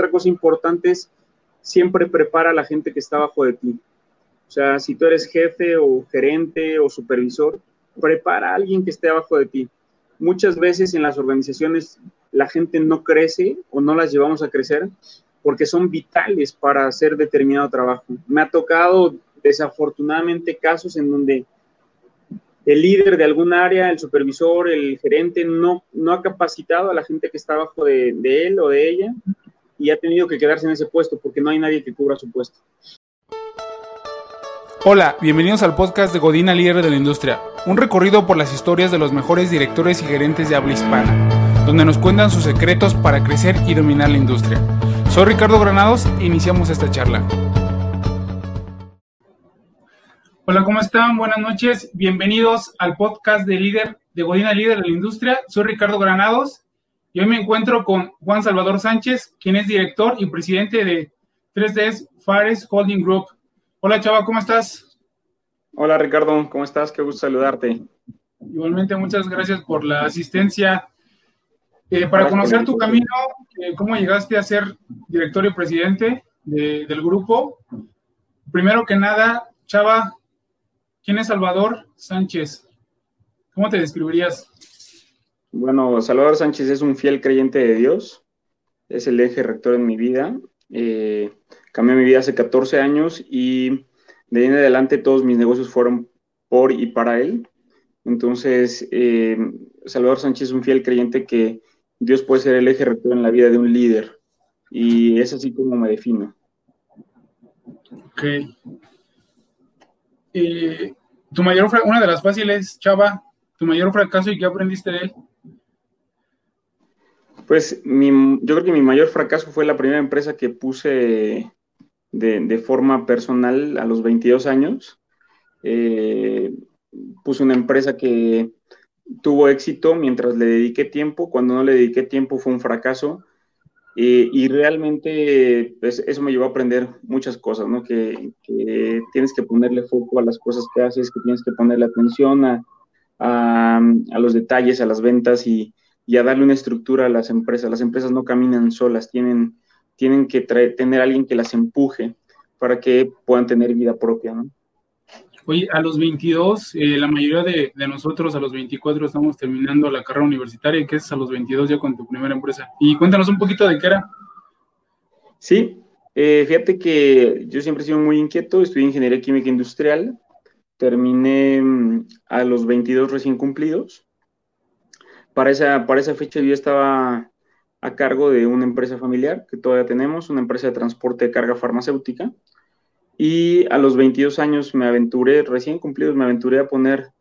otra cosa importante es siempre prepara a la gente que está abajo de ti. O sea, si tú eres jefe o gerente o supervisor, prepara a alguien que esté abajo de ti. Muchas veces en las organizaciones la gente no crece o no las llevamos a crecer porque son vitales para hacer determinado trabajo. Me ha tocado desafortunadamente casos en donde el líder de algún área, el supervisor, el gerente, no, no ha capacitado a la gente que está abajo de, de él o de ella y ha tenido que quedarse en ese puesto porque no hay nadie que cubra su puesto. Hola, bienvenidos al podcast de Godina Líder de la Industria, un recorrido por las historias de los mejores directores y gerentes de habla hispana, donde nos cuentan sus secretos para crecer y dominar la industria. Soy Ricardo Granados e iniciamos esta charla. Hola, ¿cómo están? Buenas noches. Bienvenidos al podcast de líder de Godina Líder de la Industria. Soy Ricardo Granados y hoy me encuentro con Juan Salvador Sánchez, quien es director y presidente de 3D Fares Holding Group. Hola, Chava, ¿cómo estás? Hola, Ricardo, ¿cómo estás? Qué gusto saludarte. Igualmente, muchas gracias por la asistencia. Eh, para conocer tu camino, eh, ¿cómo llegaste a ser director y presidente del grupo? Primero que nada, Chava, ¿Quién es Salvador Sánchez? ¿Cómo te describirías? Bueno, Salvador Sánchez es un fiel creyente de Dios, es el eje rector en mi vida. Eh, cambié mi vida hace 14 años y de ahí en adelante todos mis negocios fueron por y para él. Entonces, eh, Salvador Sánchez es un fiel creyente que Dios puede ser el eje rector en la vida de un líder y es así como me defino. Ok. Eh, tu mayor, una de las fáciles, Chava, tu mayor fracaso y qué aprendiste de él. Pues yo creo que mi mayor fracaso fue la primera empresa que puse de, forma personal a los 22 años. Eh, puse una empresa que tuvo éxito mientras le dediqué tiempo. Cuando no le dediqué tiempo fue un fracaso. Eh, y realmente pues, eso me llevó a aprender muchas cosas, ¿no? Que, tienes que ponerle foco a las cosas que haces, que tienes que ponerle atención a, los detalles, a las ventas y, y, a darle una estructura a las empresas. Las empresas no caminan solas, tienen, tienen que tener alguien que las empuje para que puedan tener vida propia, ¿no? Oye, a los 22, eh, la mayoría de, nosotros a los 24 estamos terminando la carrera universitaria, que es a los 22 ya con tu primera empresa. Y cuéntanos un poquito de qué era. Sí, eh, fíjate que yo siempre he sido muy inquieto, estudié ingeniería química industrial, terminé mm, a los 22 recién cumplidos. Para esa, para esa fecha yo estaba a cargo de una empresa familiar que todavía tenemos, una empresa de transporte de carga farmacéutica. Y a los 22 años me aventuré, recién cumplidos, me aventuré a poner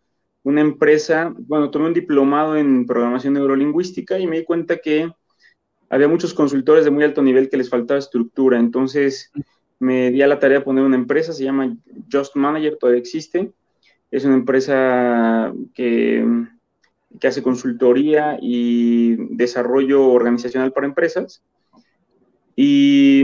una empresa, bueno, tomé un diplomado en programación neurolingüística y me di cuenta que había muchos consultores de muy alto nivel que les faltaba estructura. Entonces me di a la tarea de poner una empresa, se llama Just Manager, todavía existe. Es una empresa que, que hace consultoría y desarrollo organizacional para empresas. Y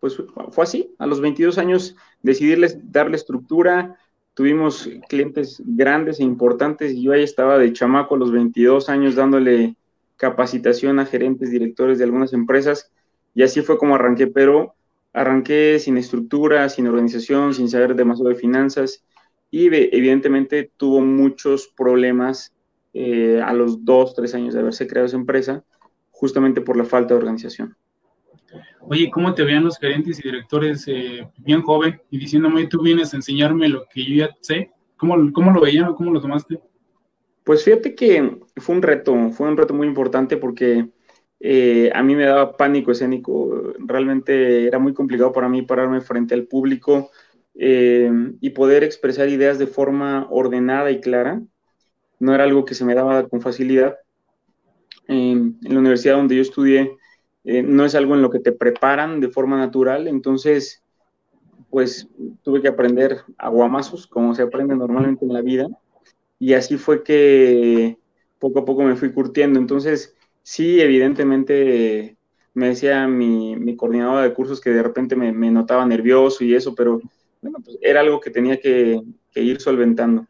pues fue así. A los 22 años decidí darle estructura. Tuvimos clientes grandes e importantes y yo ahí estaba de chamaco a los 22 años dándole capacitación a gerentes, directores de algunas empresas y así fue como arranqué, pero arranqué sin estructura, sin organización, sin saber demasiado de finanzas y evidentemente tuvo muchos problemas eh, a los dos, tres años de haberse creado esa empresa, justamente por la falta de organización. Oye, ¿cómo te veían los gerentes y directores eh, bien joven y diciéndome, tú vienes a enseñarme lo que yo ya sé? ¿Cómo, cómo lo veían o cómo lo tomaste? Pues fíjate que fue un reto, fue un reto muy importante porque eh, a mí me daba pánico escénico. Realmente era muy complicado para mí pararme frente al público eh, y poder expresar ideas de forma ordenada y clara. No era algo que se me daba con facilidad. en la universidad donde yo estudié, eh, no es algo en lo que te preparan de forma natural, entonces, pues tuve que aprender aguamazos, como se aprende normalmente en la vida, y así fue que poco a poco me fui curtiendo. Entonces, sí, evidentemente me decía mi, mi coordinadora de cursos que de repente me, notaba nervioso y eso, pero bueno, pues era algo que tenía que, ir solventando.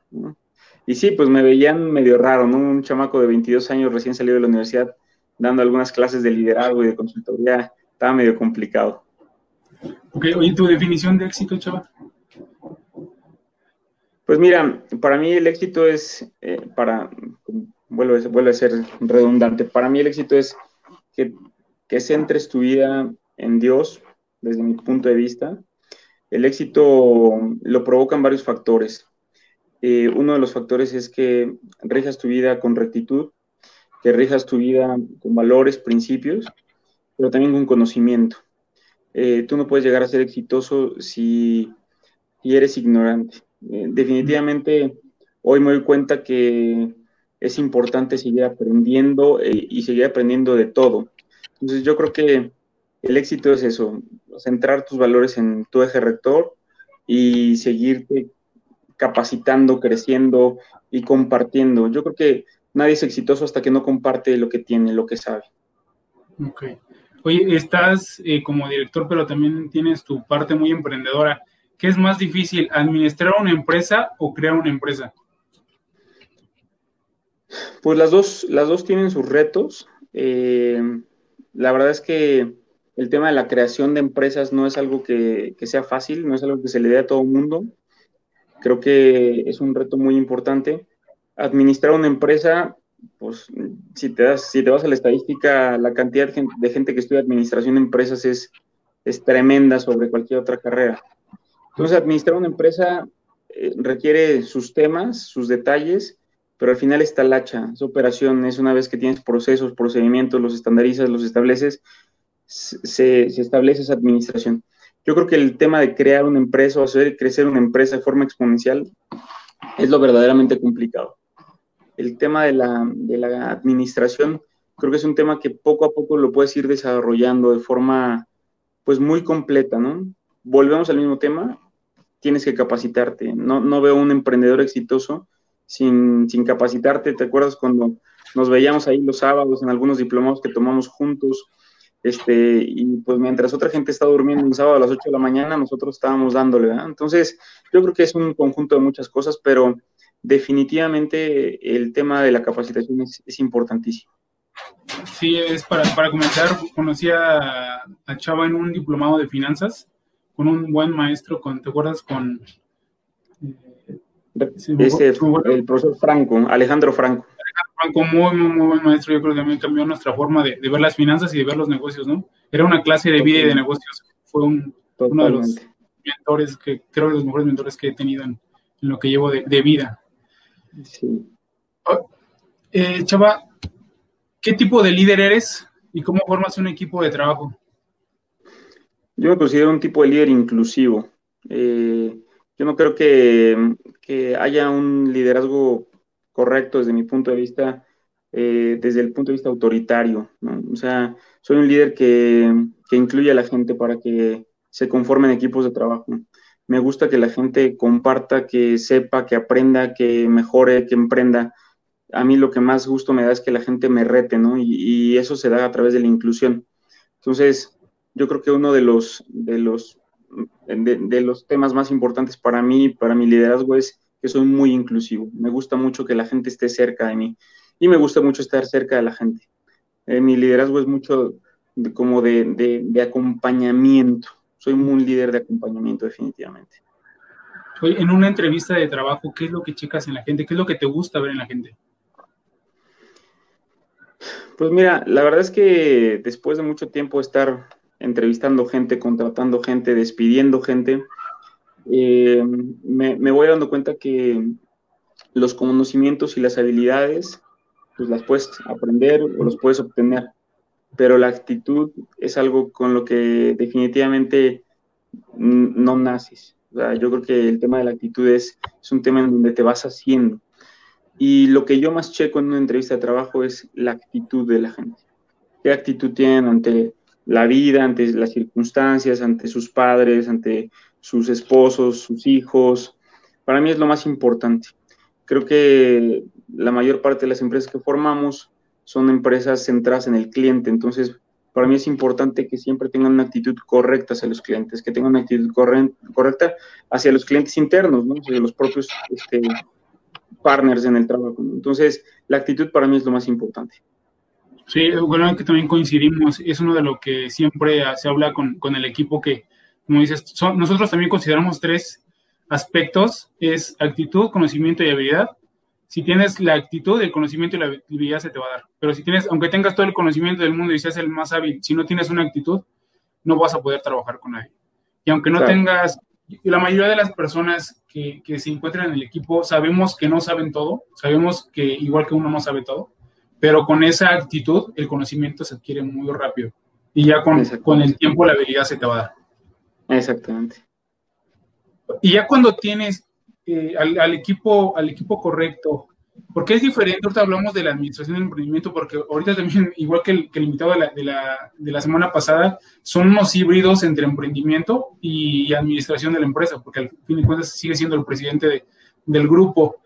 Y sí, pues me veían medio raro, ¿no? Un chamaco de 22 años recién salido de la universidad dando algunas clases de liderazgo y de consultoría estaba medio complicado. Ok, oye, ¿tu definición de éxito, chaval? Pues mira, para mí el éxito es, eh, para, vuelve, a ser redundante, para mí el éxito es que, que centres tu vida en Dios, desde mi punto de vista. El éxito lo provocan varios factores. Eh, uno de los factores es que rijas tu vida con rectitud, que rijas tu vida con valores, principios, pero también con conocimiento. Eh, tú no puedes llegar a ser exitoso si, eres ignorante. Eh, definitivamente hoy me doy cuenta que es importante seguir aprendiendo y seguir aprendiendo de todo. Entonces yo creo que el éxito es eso, centrar tus valores en tu eje rector y seguirte capacitando, creciendo y compartiendo. Yo creo que nadie es exitoso hasta que no comparte lo que tiene, lo que sabe. Ok. Oye, estás eh, como director, pero también tienes tu parte muy emprendedora. ¿Qué es más difícil, administrar una empresa o crear una empresa? Pues las dos, las dos tienen sus retos. Eh, la verdad es que el tema de la creación de empresas no es algo que, sea fácil, no es algo que se le dé a todo el mundo. Creo que es un reto muy importante. Administrar una empresa, pues si te, das, si te vas a la estadística, la cantidad de gente, que estudia administración de empresas es, es tremenda sobre cualquier otra carrera. Entonces, administrar una empresa eh, requiere sus temas, sus detalles, pero al final está la hacha, esa operación es una vez que tienes procesos, procedimientos, los estandarizas, los estableces, se, establece esa administración. Yo creo que el tema de crear una empresa o hacer crecer una empresa de forma exponencial es lo verdaderamente complicado. El tema de la, de la administración creo que es un tema que poco a poco lo puedes ir desarrollando de forma pues muy completa, ¿no? Volvemos al mismo tema, tienes que capacitarte. No, no veo un emprendedor exitoso sin, sin, capacitarte. ¿Te acuerdas cuando nos veíamos ahí los sábados en algunos diplomados que tomamos juntos? Este, y pues mientras otra gente está durmiendo un sábado a las 8 de la mañana, nosotros estábamos dándole. Entonces, yo creo que es un conjunto de muchas cosas, pero definitivamente el tema de la capacitación es, es importantísimo. Sí, es para, para comenzar, conocí a, a Chava en un diplomado de finanzas con un buen maestro, con, ¿te acuerdas? Con... Eh, el profesor Franco, Alejandro Franco. Franco, muy, muy, muy buen maestro. Yo creo que también cambió nuestra forma de, ver las finanzas y de ver los negocios, ¿no? Era una clase de vida y de negocios. Fue un, uno de los mentores que creo de los mejores mentores que he tenido en, lo que llevo de, vida. Sí. Oh, eh, Chava, ¿qué tipo de líder eres y cómo formas un equipo de trabajo? Yo me considero un tipo de líder inclusivo. Eh, yo no creo que, haya un liderazgo correcto desde mi punto de vista, eh, desde el punto de vista autoritario. O sea, soy un líder que, que incluye a la gente para que se conformen equipos de trabajo. Me gusta que la gente comparta, que sepa, que aprenda, que mejore, que emprenda. A mí lo que más gusto me da es que la gente me rete, ¿no? Y, eso se da a través de la inclusión. Entonces, yo creo que uno de los, de los, de, los temas más importantes para mí, para mi liderazgo, es que soy muy inclusivo. Me gusta mucho que la gente esté cerca de mí y me gusta mucho estar cerca de la gente. Eh, mi liderazgo es mucho como de, de, acompañamiento. Soy un líder de acompañamiento, definitivamente. en una entrevista de trabajo, ¿qué es lo que checas en la gente? ¿Qué es lo que te gusta ver en la gente? Pues mira, la verdad es que después de mucho tiempo estar entrevistando gente, contratando gente, despidiendo gente, eh, me, voy dando cuenta que los conocimientos y las habilidades, pues las puedes aprender o los puedes obtener, pero la actitud es algo con lo que definitivamente no naces. yo creo que el tema de la actitud es, es un tema en donde te vas haciendo. Y lo que yo más checo en una entrevista de trabajo es la actitud de la gente. ¿Qué actitud tienen ante la vida, ante las circunstancias, ante sus padres, ante sus esposos, sus hijos. Para mí es lo más importante. Creo que la mayor parte de las empresas que formamos son empresas centradas en el cliente, entonces para mí es importante que siempre tengan una actitud correcta hacia los clientes, que tengan una actitud correcta hacia los clientes internos, ¿no? hacia los propios este, partners en el trabajo. Entonces, la actitud para mí es lo más importante. Sí, bueno, que también coincidimos. Es uno de lo que siempre se habla con, con el equipo que, como dices, nosotros también consideramos tres aspectos. Es actitud, conocimiento y habilidad. Si tienes la actitud, el conocimiento y la habilidad se te va a dar. Pero si tienes, aunque tengas todo el conocimiento del mundo y seas el más hábil, si no tienes una actitud, no vas a poder trabajar con nadie. Y aunque no tengas, la mayoría de las personas que, que se encuentran en el equipo sabemos que no saben todo, sabemos que igual que uno no sabe todo, pero con esa actitud el conocimiento se adquiere muy rápido y ya con, con el tiempo la habilidad se te va a dar. Exactamente. Y ya cuando tienes eh, al, equipo, al equipo correcto, porque es diferente, ahorita hablamos de la administración del emprendimiento, porque ahorita también, igual que el, invitado de la, de, la, semana pasada, son unos híbridos entre emprendimiento y administración de la empresa, porque al fin de cuentas sigue siendo el presidente de, del grupo.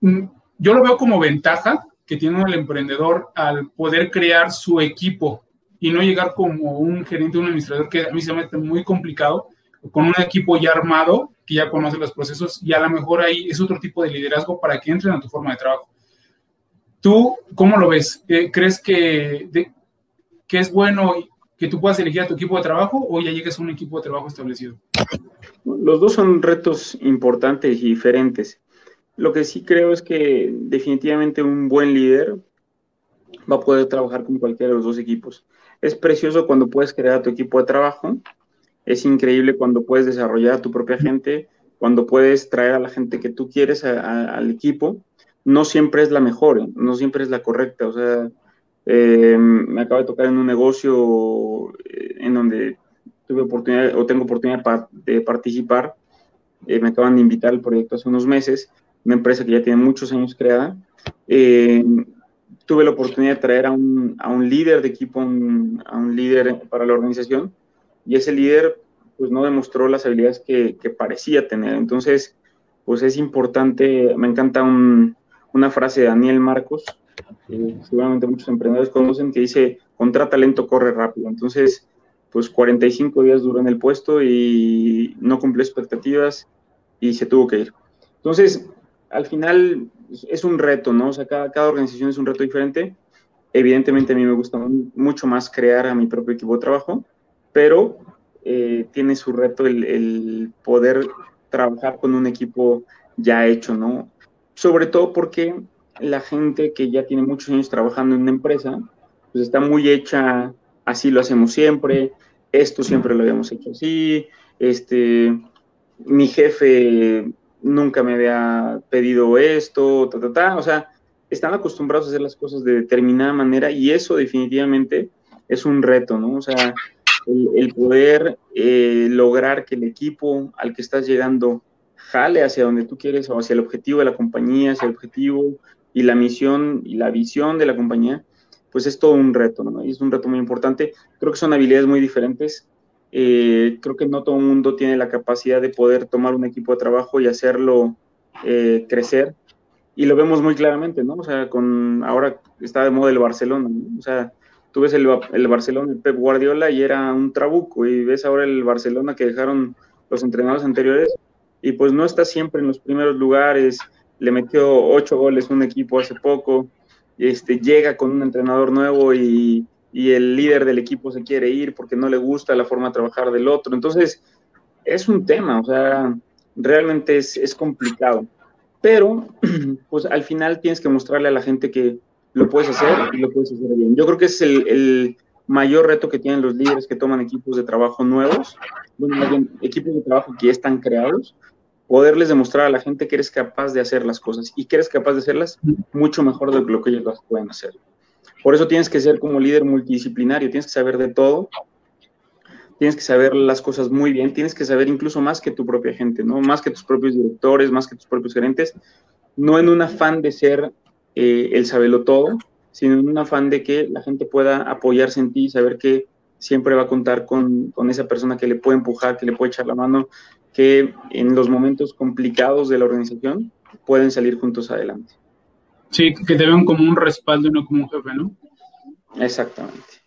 Mm, yo lo veo como ventaja que tiene el emprendedor al poder crear su equipo y no llegar como un gerente, un administrador, que a mí se me hace muy complicado, con un equipo ya armado, que ya conoce los procesos, y a lo mejor ahí es otro tipo de liderazgo para que entren a tu forma de trabajo. ¿Tú cómo lo ves? Eh, ¿Crees que, que es bueno que tú puedas elegir a tu equipo de trabajo o ya llegues a un equipo de trabajo establecido? Los dos son retos importantes y diferentes. Lo que sí creo es que definitivamente un buen líder va a poder trabajar con cualquiera de los dos equipos. Es precioso cuando puedes crear tu equipo de trabajo, es increíble cuando puedes desarrollar a tu propia gente, cuando puedes traer a la gente que tú quieres al equipo. No siempre es la mejor, ¿eh? no siempre es la correcta. O sea, eh, me acaba de tocar en un negocio eh, en donde tuve oportunidad o tengo oportunidad de participar. me acaban de invitar al proyecto hace unos meses una empresa que ya tiene muchos años creada. Eh, tuve la oportunidad de traer a un, a un líder de equipo, a un líder para la organización, y ese líder pues no demostró las habilidades que, que parecía tener. Entonces, pues es importante, me encanta una frase de Daniel Marcos, que seguramente muchos emprendedores conocen, que dice, contra talento corre rápido. Entonces, pues 45 días duró en el puesto y no cumplió expectativas y se tuvo que ir. Entonces, al final es un reto, ¿no? O sea, cada, organización es un reto diferente. Evidentemente a mí me gusta mucho más crear a mi propio equipo de trabajo, pero eh, tiene su reto el, poder trabajar con un equipo ya hecho, ¿no? Sobre todo porque la gente que ya tiene muchos años trabajando en una empresa, pues está muy hecha, así lo hacemos siempre, esto siempre lo habíamos hecho así, este, mi jefe nunca me había pedido esto, ta, ta, ta. O sea, están acostumbrados a hacer las cosas de determinada manera y eso definitivamente es un reto, ¿no? O sea, el, poder eh, lograr que el equipo al que estás llegando jale hacia donde tú quieres o hacia el objetivo de la compañía, hacia el objetivo y la misión y la visión de la compañía, pues es todo un reto, ¿no? Y es un reto muy importante. Creo que son habilidades muy diferentes eh, creo que no todo el mundo tiene la capacidad de poder tomar un equipo de trabajo y hacerlo eh, crecer. Y lo vemos muy claramente, ¿no? O sea, con ahora está de moda el Barcelona, ¿no? O sea, tú ves el, el Barcelona, el Pep Guardiola y era un trabuco, y ves ahora el Barcelona que dejaron los entrenadores anteriores, y pues no está siempre en los primeros lugares, le metió ocho goles un equipo hace poco, este, llega con un entrenador nuevo y y el líder del equipo se quiere ir porque no le gusta la forma de trabajar del otro. Entonces, es un tema, o sea, realmente es, complicado. Pero, pues al final tienes que mostrarle a la gente que lo puedes hacer y lo puedes hacer bien. Yo creo que es el, mayor reto que tienen los líderes que toman equipos de trabajo nuevos, equipos de trabajo que ya están creados, poderles demostrar a la gente que eres capaz de hacer las cosas y que eres capaz de hacerlas mucho mejor de lo que ellos pueden hacer. Por eso tienes que ser como líder multidisciplinario, tienes que saber de todo, tienes que saber las cosas muy bien, tienes que saber incluso más que tu propia gente, ¿no? Más que tus propios directores, más que tus propios gerentes, no en un afán de ser eh, el sabelo todo, sino en un afán de que la gente pueda apoyarse en ti y saber que siempre va a contar con, con, esa persona que le puede empujar, que le puede echar la mano, que en los momentos complicados de la organización pueden salir juntos adelante. Sí, que te vean como un respaldo y no como un jefe, ¿no? Exactamente.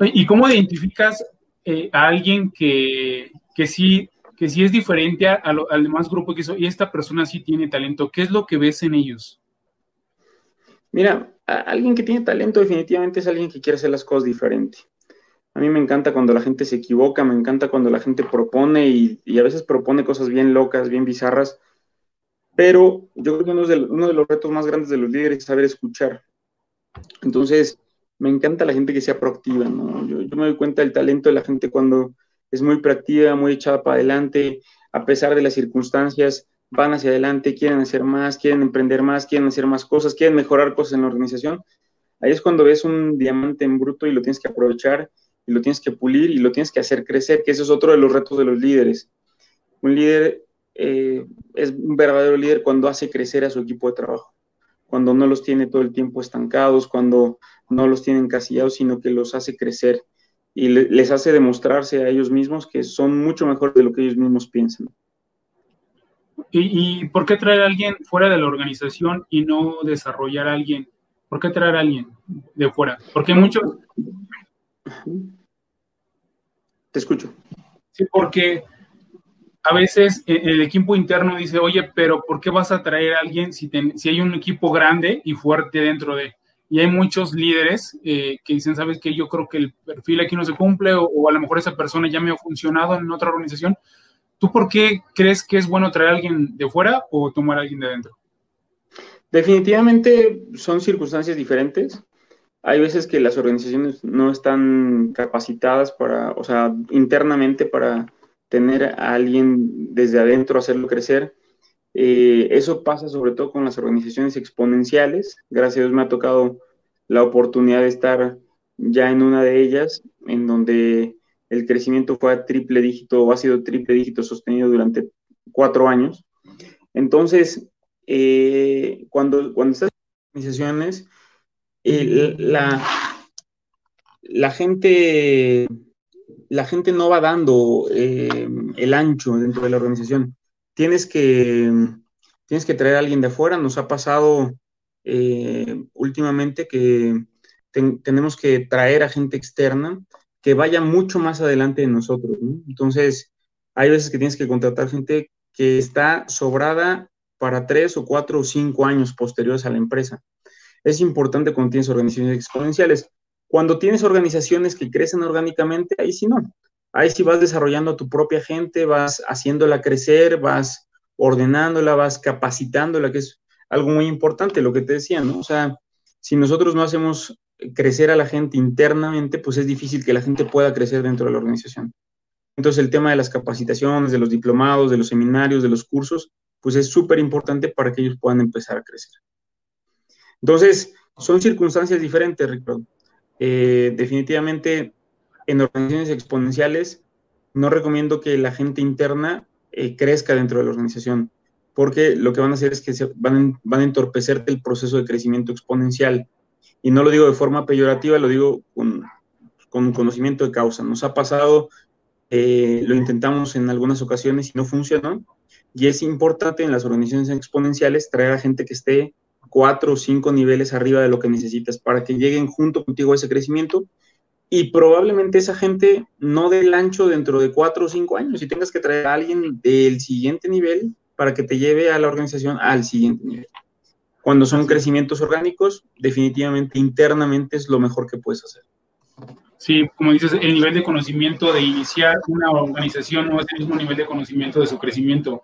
¿Y cómo identificas eh, a alguien que, que, sí, que sí es diferente al demás grupo que hizo y esta persona sí tiene talento? ¿Qué es lo que ves en ellos? Mira, alguien que tiene talento definitivamente es alguien que quiere hacer las cosas diferente. A mí me encanta cuando la gente se equivoca, me encanta cuando la gente propone y, a veces propone cosas bien locas, bien bizarras, pero yo creo que uno de, los retos más grandes de los líderes es saber escuchar. Entonces, me encanta la gente que sea proactiva, yo me doy cuenta del talento de la gente cuando es muy proactiva, muy echada para adelante, a pesar de las circunstancias, van hacia adelante, quieren hacer más, quieren emprender más, quieren hacer más cosas, quieren mejorar cosas en la organización. Ahí es cuando ves un diamante en bruto y lo tienes que aprovechar y lo tienes que pulir y lo tienes que hacer crecer, que ese es otro de los retos de los líderes. Un líder eh, es un verdadero líder cuando hace crecer a su equipo de trabajo, cuando no los tiene todo el tiempo estancados, cuando no los tiene encasillados, sino que los hace crecer y les hace demostrarse a ellos mismos que son mucho mejor de lo que ellos mismos piensan. ¿Y, por qué traer a alguien fuera de la organización y no desarrollar a alguien? ¿Por qué traer a alguien de fuera? Porque muchos... Te escucho. Sí, porque a veces el equipo interno dice, oye, pero ¿por qué vas a traer a alguien si, si hay un equipo grande y fuerte dentro de... Y hay muchos líderes eh, que dicen, sabes que yo creo que el perfil aquí no se cumple o, a lo mejor esa persona ya me ha funcionado en otra organización. ¿Tú por qué crees que es bueno traer a alguien de fuera o tomar a alguien de dentro? Definitivamente son circunstancias diferentes. Hay veces que las organizaciones no están capacitadas para, o sea, internamente para tener a alguien desde adentro, hacerlo crecer. Eh, eso pasa sobre todo con las organizaciones exponenciales. Gracias a Dios me ha tocado la oportunidad de estar ya en una de ellas, en donde el crecimiento fue a triple dígito o ha sido triple dígito sostenido durante cuatro años. Entonces, eh, cuando, cuando estás en organizaciones, la, la, gente, la gente no va dando eh, el ancho dentro de la organización tienes que, tienes que traer a alguien de afuera. Nos ha pasado eh, últimamente que tenemos que traer a gente externa que vaya mucho más adelante de nosotros. Entonces, hay veces que tienes que contratar gente que está sobrada para tres o cuatro o cinco años posteriores a la empresa. Es importante cuando tienes organizaciones exponenciales. Cuando tienes organizaciones que crecen orgánicamente, ahí sí no. Ahí sí vas desarrollando a tu propia gente, vas haciéndola crecer, vas ordenándola, vas capacitándola, que es algo muy importante, lo que te decía, ¿no? O sea, si nosotros no hacemos crecer a la gente internamente, pues es difícil que la gente pueda crecer dentro de la organización. Entonces, el tema de las capacitaciones, de los diplomados, de los seminarios, de los cursos, pues es súper importante para que ellos puedan empezar a crecer. Entonces, son circunstancias diferentes, Ricardo. Eh, definitivamente, en organizaciones exponenciales, no recomiendo que la gente interna eh, crezca dentro de la organización, porque lo que van a hacer es que se van, a entorpecerte el proceso de crecimiento exponencial. Y no lo digo de forma peyorativa, lo digo con, con conocimiento de causa. Nos ha pasado, eh, lo intentamos en algunas ocasiones y no funcionó. Y es importante en las organizaciones exponenciales traer a gente que esté cuatro o cinco niveles arriba de lo que necesitas para que lleguen junto contigo a ese crecimiento y probablemente esa gente no dé el ancho dentro de cuatro o cinco años y tengas que traer a alguien del siguiente nivel para que te lleve a la organización al siguiente nivel. Cuando son crecimientos orgánicos, definitivamente internamente es lo mejor que puedes hacer. Sí, como dices, el nivel de conocimiento de iniciar una organización no es el mismo nivel de conocimiento de su crecimiento.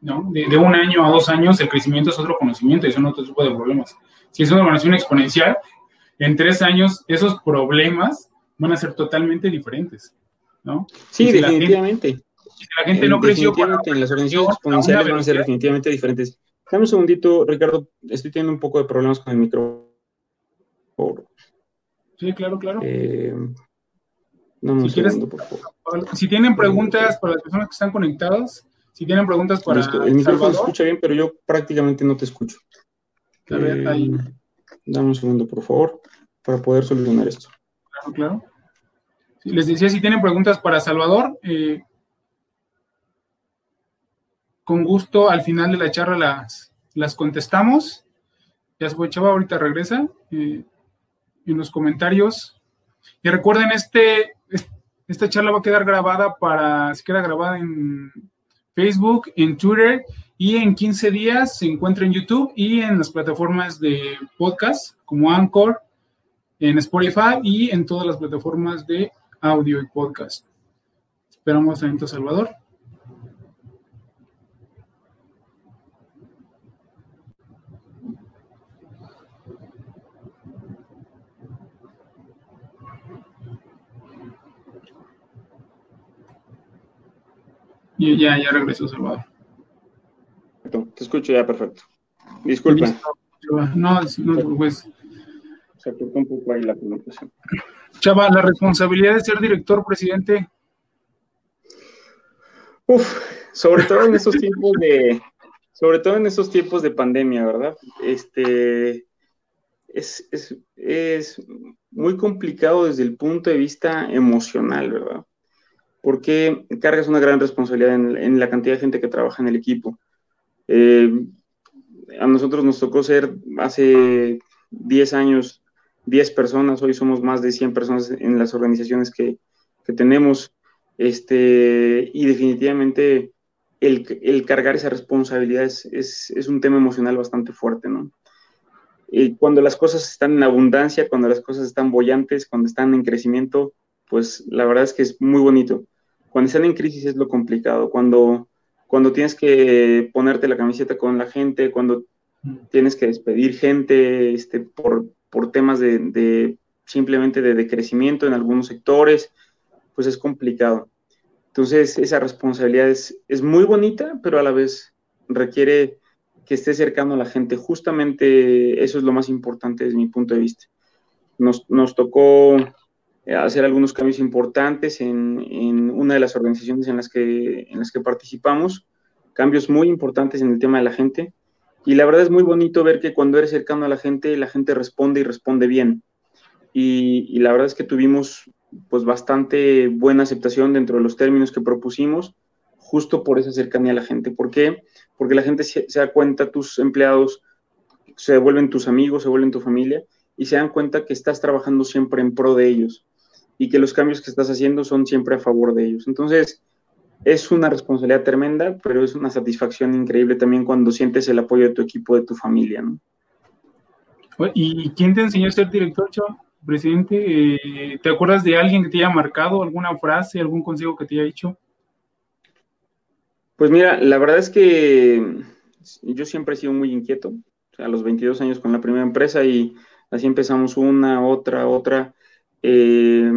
¿No? De, de, un año a dos años, el crecimiento es otro conocimiento y son otro tipo de problemas. Si es una organización exponencial, en tres años esos problemas van a ser totalmente diferentes, ¿no? Sí, definitivamente. si la gente no creció... en las organizaciones exponenciales van a ser definitivamente diferentes. Déjame un segundito, Ricardo, estoy teniendo un poco de problemas con el micro. Sí, claro, claro. Eh, si, segundo, por favor. si tienen preguntas para las personas que están conectadas, si tienen preguntas para. El micrófono se escucha bien, pero yo prácticamente no te escucho. A ver, ahí. Eh, Dame un segundo, por favor, para poder solucionar esto. Claro, claro. les decía, si tienen preguntas para Salvador, eh, con gusto al final de la charla las, las contestamos. Ya se fue Chava, ahorita regresa. Eh, en los comentarios. Y recuerden, este, esta charla va a quedar grabada para, se queda grabada en Facebook, en Twitter Y en 15 días se encuentra en YouTube y en las plataformas de podcast como Anchor, en Spotify y en todas las plataformas de audio y podcast. Esperamos a Salvador. Y ya, ya regresó Salvador. Te escucho ya perfecto. Disculpa. No, no, pues. Se cortó un poco ahí la comunicación. Chava, la responsabilidad de ser director, presidente. Uf, sobre todo en estos tiempos de, sobre todo en estos tiempos de pandemia, ¿verdad? Este es, es, es muy complicado desde el punto de vista emocional, ¿verdad? Porque cargas una gran responsabilidad en, la cantidad de gente que trabaja en el equipo. Eh, a nosotros nos tocó ser hace 10 años 10 personas, hoy somos más de 100 personas en las organizaciones que, tenemos, este, y definitivamente el, cargar esa responsabilidad es, un tema emocional bastante fuerte, ¿no? Y cuando las cosas están en abundancia, cuando las cosas están bollantes, cuando están en crecimiento, pues la verdad es que es muy bonito. Cuando están en crisis es lo complicado, cuando, cuando tienes que ponerte la camiseta con la gente, cuando tienes que despedir gente este, por, por temas de, simplemente de decrecimiento en algunos sectores, pues es complicado. Entonces, esa responsabilidad es, es, muy bonita, pero a la vez requiere que esté cercano a la gente. Justamente eso es lo más importante desde mi punto de vista. Nos, nos tocó hacer algunos cambios importantes en, en, una de las organizaciones en las, que, en las que participamos, cambios muy importantes en el tema de la gente. Y la verdad es muy bonito ver que cuando eres cercano a la gente, la gente responde y responde bien. Y, y la verdad es que tuvimos pues bastante buena aceptación dentro de los términos que propusimos, justo por esa cercanía a la gente. ¿Por qué? Porque la gente se, se da cuenta, tus empleados se vuelven tus amigos, se vuelven tu familia y se dan cuenta que estás trabajando siempre en pro de ellos y que los cambios que estás haciendo son siempre a favor de ellos. Entonces, es una responsabilidad tremenda, pero es una satisfacción increíble también cuando sientes el apoyo de tu equipo, de tu familia, ¿no? ¿Y quién te enseñó a ser director, Chava? Presidente, eh, ¿te acuerdas de alguien que te haya marcado, alguna frase, algún consejo que te haya dicho? Pues mira, la verdad es que yo siempre he sido muy inquieto, a los 22 años con la primera empresa y así empezamos una, otra, otra. Eh,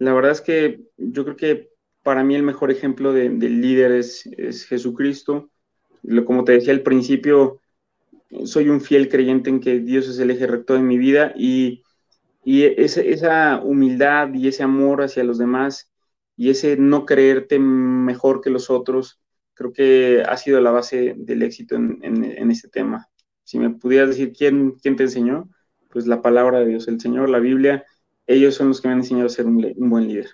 la verdad es que yo creo que para mí el mejor ejemplo de, líder es, Jesucristo. como te decía al principio, soy un fiel creyente en que Dios es el eje rector de mi vida y, esa humildad y ese amor hacia los demás y ese no creerte mejor que los otros, creo que ha sido la base del éxito en, este tema. Si me pudieras decir quién, quién te enseñó, pues la palabra de Dios, el Señor, la Biblia, ellos son los que me han enseñado a ser un, buen líder.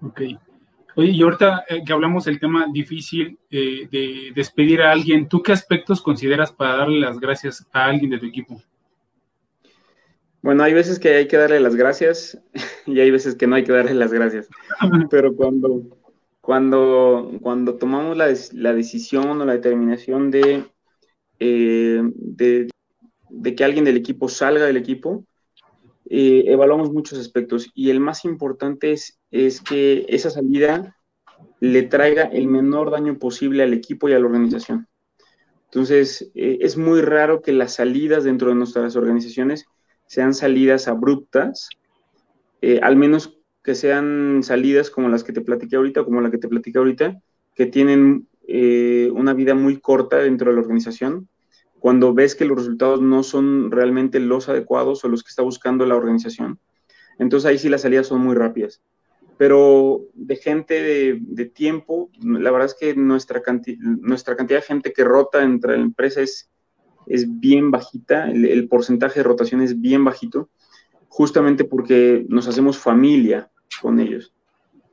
Ok. Oye, y ahorita eh, que hablamos del tema difícil eh, de despedir a alguien, ¿tú qué aspectos consideras para darle las gracias a alguien de tu equipo? Bueno, hay veces que hay que darle las gracias y hay veces que no hay que darle las gracias. Pero cuando, cuando, cuando tomamos la, decisión o la determinación de, eh, de, de, que alguien del equipo salga del equipo, eh, evaluamos muchos aspectos y el más importante es, es que esa salida le traiga el menor daño posible al equipo y a la organización. Entonces, eh, es muy raro que las salidas dentro de nuestras organizaciones sean salidas abruptas, eh, al menos que sean salidas como las que te platiqué ahorita, como la que te platiqué ahorita, que tienen una vida muy corta dentro de la organización cuando ves que los resultados no son realmente los adecuados o los que está buscando la organización. Entonces ahí sí las salidas son muy rápidas. Pero de gente de, tiempo, la verdad es que nuestra, nuestra cantidad de gente que rota entre la empresa es, es bien bajita, el, porcentaje de rotación es bien bajito, justamente porque nos hacemos familia con ellos.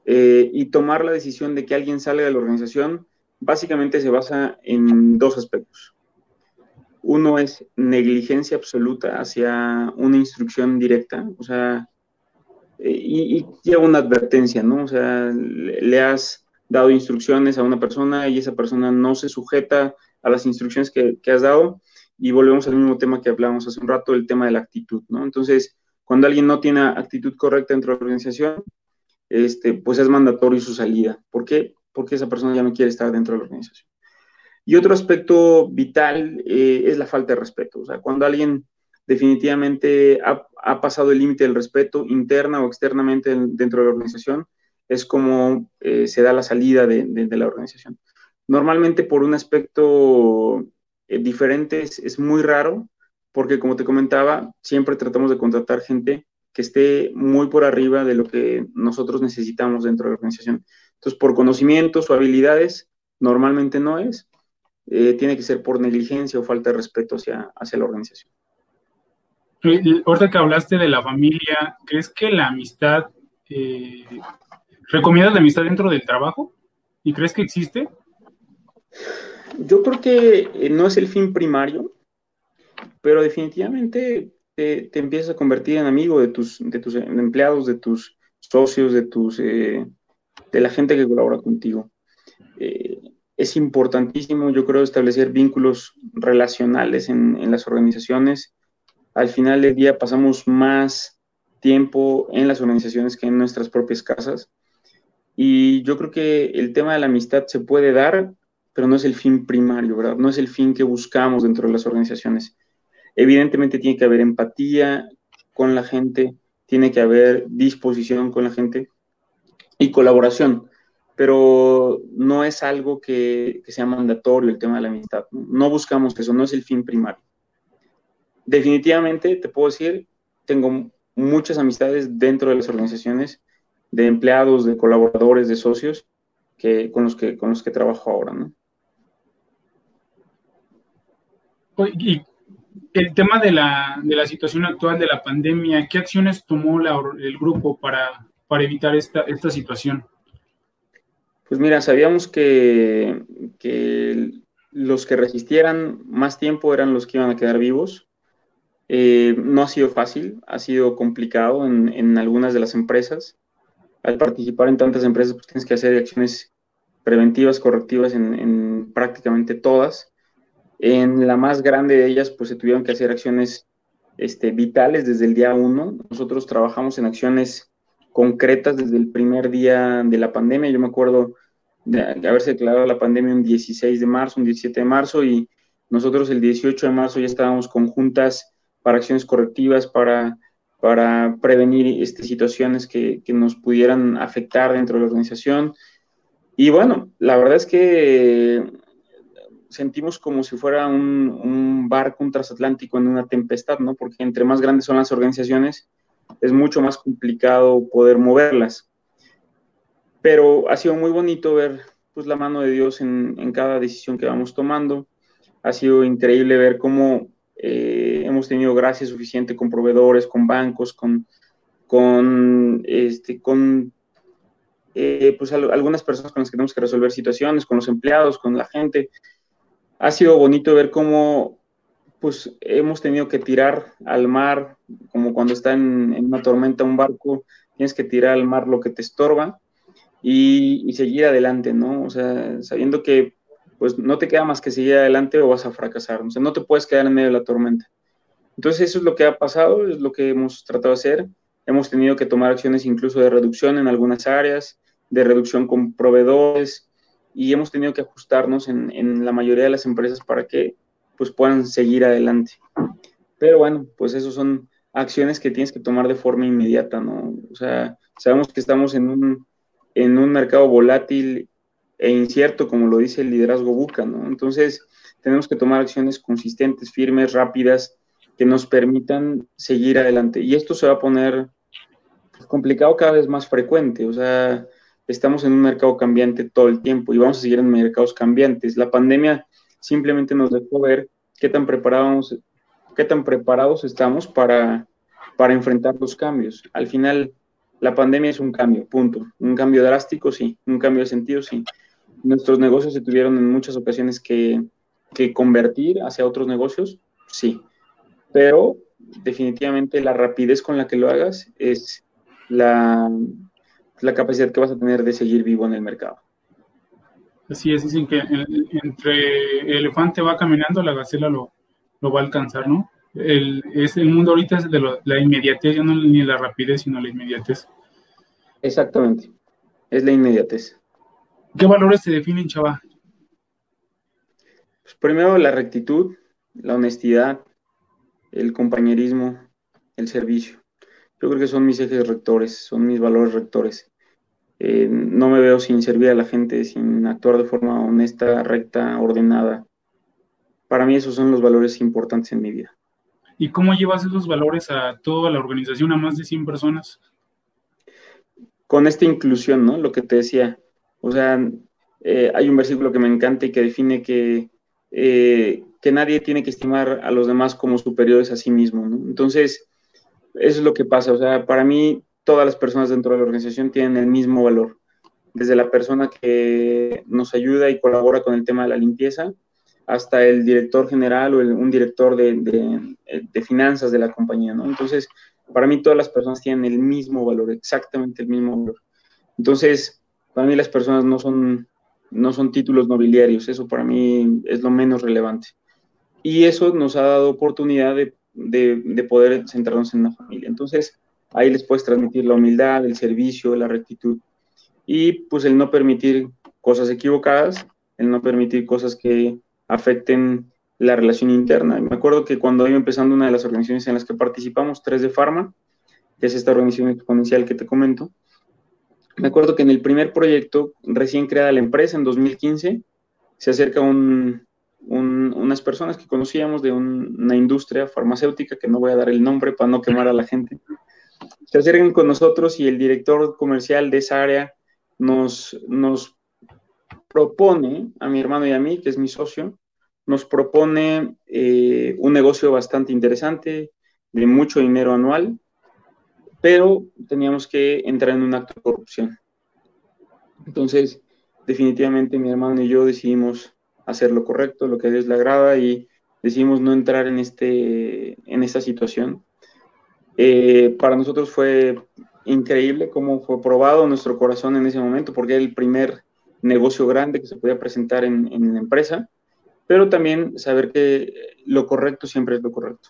Eh, y tomar la decisión de que alguien salga de la organización básicamente se basa en dos aspectos. Uno es negligencia absoluta hacia una instrucción directa, o sea, y, lleva una advertencia, ¿no? O sea, le has dado instrucciones a una persona y esa persona no se sujeta a las instrucciones que, que has dado. Y volvemos al mismo tema que hablábamos hace un rato, el tema de la actitud, ¿no? Entonces, cuando alguien no tiene actitud correcta dentro de la organización, este, pues es mandatorio su salida. ¿Por qué? Porque esa persona ya no quiere estar dentro de la organización. Y otro aspecto vital eh, es la falta de respeto. O sea, cuando alguien definitivamente ha, pasado el límite del respeto interna o externamente dentro de la organización, es como eh, se da la salida de, la organización. Normalmente por un aspecto eh, diferente es, es, muy raro, porque como te comentaba, siempre tratamos de contratar gente que esté muy por arriba de lo que nosotros necesitamos dentro de la organización. Entonces, por conocimientos o habilidades, normalmente no es. Eh, tiene que ser por negligencia o falta de respeto hacia, hacia la organización. Ahorita que hablaste de la familia, ¿crees que la amistad, eh, recomiendas la amistad dentro del trabajo? ¿Y crees que existe? Yo creo que eh, no es el fin primario, pero definitivamente te, empiezas a convertir en amigo de tus, de tus empleados, de tus socios, de, tus, eh, de la gente que colabora contigo. Eh, es importantísimo, yo creo, establecer vínculos relacionales en, las organizaciones. Al final del día pasamos más tiempo en las organizaciones que en nuestras propias casas. Y yo creo que el tema de la amistad se puede dar, pero no es el fin primario, ¿verdad? No es el fin que buscamos dentro de las organizaciones. Evidentemente tiene que haber empatía con la gente, tiene que haber disposición con la gente y colaboración, pero no es algo que, sea mandatorio el tema de la amistad. ¿no? buscamos eso, no es el fin primario. Definitivamente, te puedo decir, tengo muchas amistades dentro de las organizaciones, de empleados, de colaboradores, de socios, que, con, los que, con los que trabajo ahora, ¿no? Y el tema de la, de la, situación actual de la pandemia, ¿qué acciones tomó el grupo para, para evitar esta, esta, situación? Pues mira, sabíamos que, que, los que resistieran más tiempo eran los que iban a quedar vivos. Eh, no ha sido fácil, ha sido complicado en, en, algunas de las empresas. Al participar en tantas empresas, pues tienes que hacer acciones preventivas, correctivas en, en prácticamente todas. En la más grande de ellas, pues se tuvieron que hacer acciones este, vitales desde el día uno. Nosotros trabajamos en acciones concretas desde el primer día de la pandemia. Yo me acuerdo de haberse declarado la pandemia un 16 de marzo, un 17 de marzo, y nosotros el 18 de marzo ya estábamos con juntas para acciones correctivas, para, para prevenir este, situaciones que, que nos pudieran afectar dentro de la organización. Y bueno, la verdad es que sentimos como si fuera un, barco, un transatlántico en una tempestad, ¿no? Porque entre más grandes son las organizaciones, es mucho más complicado poder moverlas. Pero ha sido muy bonito ver pues, la mano de Dios en, cada decisión que vamos tomando. Ha sido increíble ver cómo eh, hemos tenido gracia suficiente con proveedores, con bancos, con, con, este, con eh, pues, algunas personas con las que tenemos que resolver situaciones, con los empleados, con la gente ha sido bonito ver cómo pues hemos tenido que tirar al mar, como cuando está en, una tormenta un barco, tienes que tirar al mar lo que te estorba y, seguir adelante, ¿no? O sea, sabiendo que pues no te queda más que seguir adelante o vas a fracasar, o sea, no te puedes quedar en medio de la tormenta. Entonces eso es lo que ha pasado, es lo que hemos tratado de hacer. Hemos tenido que tomar acciones incluso de reducción en algunas áreas, de reducción con proveedores, y hemos tenido que ajustarnos en, en, la mayoría de las empresas para que pues puedan seguir adelante. Pero bueno, pues eso son acciones que tienes que tomar de forma inmediata, ¿no? O sea, sabemos que estamos en un, en un mercado volátil e incierto, como lo dice el liderazgo Buca, ¿no? Entonces, tenemos que tomar acciones consistentes, firmes, rápidas, que nos permitan seguir adelante. Y esto se va a poner complicado cada vez más frecuente, o sea, estamos en un mercado cambiante todo el tiempo y vamos a seguir en mercados cambiantes. La pandemia simplemente nos dejó ver qué tan preparados, qué tan preparados estamos para, para enfrentar los cambios. Al final, la pandemia es un cambio, punto. Un cambio drástico, sí. Un cambio de sentido, sí. Nuestros negocios se tuvieron en muchas ocasiones que, que convertir hacia otros negocios, sí. Pero definitivamente la rapidez con la que lo hagas es la, la capacidad que vas a tener de seguir vivo en el mercado. Así es, dicen que entre el elefante va caminando, la gacela lo, lo va a alcanzar, ¿no? El, es, el mundo ahorita es de la inmediatez, ya no ni la rapidez, sino la inmediatez. Exactamente, es la inmediatez. ¿Qué valores se definen, chava? Pues primero la rectitud, la honestidad, el compañerismo, el servicio. Yo creo que son mis ejes rectores, son mis valores rectores. Eh, no me veo sin servir a la gente, sin actuar de forma honesta, recta, ordenada. Para mí esos son los valores importantes en mi vida. ¿Y cómo llevas esos valores a toda la organización, a más de 100 personas? Con esta inclusión, ¿no? Lo que te decía. O sea, eh, hay un versículo que me encanta y que define que, eh, que nadie tiene que estimar a los demás como superiores a sí mismo, ¿no? Entonces, eso es lo que pasa. O sea, para mí, todas las personas dentro de la organización tienen el mismo valor. Desde la persona que nos ayuda y colabora con el tema de la limpieza, hasta el director general o un director de, de, finanzas de la compañía, ¿no? Entonces, para mí todas las personas tienen el mismo valor, exactamente el mismo valor. Entonces, para mí las personas no son, no son títulos nobiliarios, eso para mí es lo menos relevante. Y eso nos ha dado oportunidad de, de poder centrarnos en una familia. Entonces, Ahí les puedes transmitir la humildad, el servicio, la rectitud y pues el no permitir cosas equivocadas, el no permitir cosas que afecten la relación interna. Me acuerdo que cuando iba empezando una de las organizaciones en las que participamos, 3 de Pharma, que es esta organización exponencial que te comento, me acuerdo que en el primer proyecto, recién creada la empresa en 2015, se acerca un, unas personas que conocíamos de una industria farmacéutica, que no voy a dar el nombre para no quemar a la gente, se acercan con nosotros y el director comercial de esa área nos, nos propone, a mi hermano y a mí, que es mi socio, nos propone eh, un negocio bastante interesante, de mucho dinero anual, pero teníamos que entrar en un acto de corrupción. Entonces, definitivamente mi hermano y yo decidimos hacer lo correcto, lo que a Dios le agrada y decidimos no entrar en, este, en esta situación. Eh, para nosotros fue increíble cómo fue probado nuestro corazón en ese momento, porque era el primer negocio grande que se podía presentar en, la empresa, pero también saber que lo correcto siempre es lo correcto.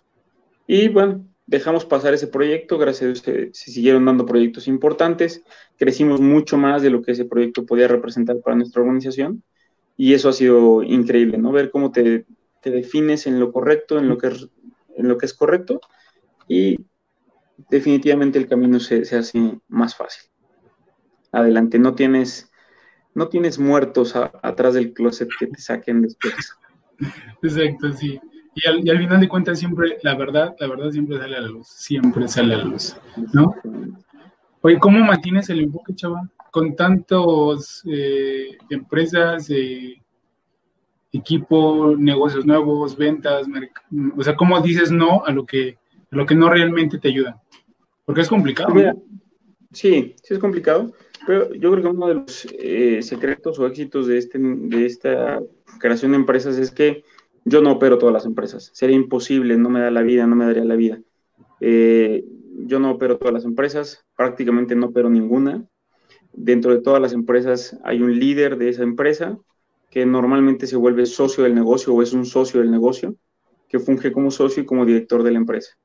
Y bueno, dejamos pasar ese proyecto, gracias a Dios se, siguieron dando proyectos importantes, crecimos mucho más de lo que ese proyecto podía representar para nuestra organización, y eso ha sido increíble, ¿no? Ver cómo te, te defines en lo correcto, en lo que en lo que es correcto, y definitivamente el camino se, hace más fácil. Adelante, no tienes, no tienes muertos atrás del closet que te saquen después. Exacto, sí. Y al, final de cuentas siempre, la verdad, la verdad siempre sale a la luz, siempre sale a la luz, ¿no? Oye, ¿cómo mantienes el enfoque, chaval? Con tantos eh, empresas, eh, equipo, negocios nuevos, ventas, o sea, ¿cómo dices no a lo que, a lo que no realmente te ayuda? Porque es complicado. sí, sí es complicado, pero yo creo que uno de los eh, secretos o éxitos de, este, de esta creación de empresas es que yo no opero todas las empresas. Sería imposible, no me da la vida, no me daría la vida. Eh, yo no opero todas las empresas, prácticamente no opero ninguna. Dentro de todas las empresas hay un líder de esa empresa que normalmente se vuelve socio del negocio o es un socio del negocio, que funge como socio y como director de la empresa.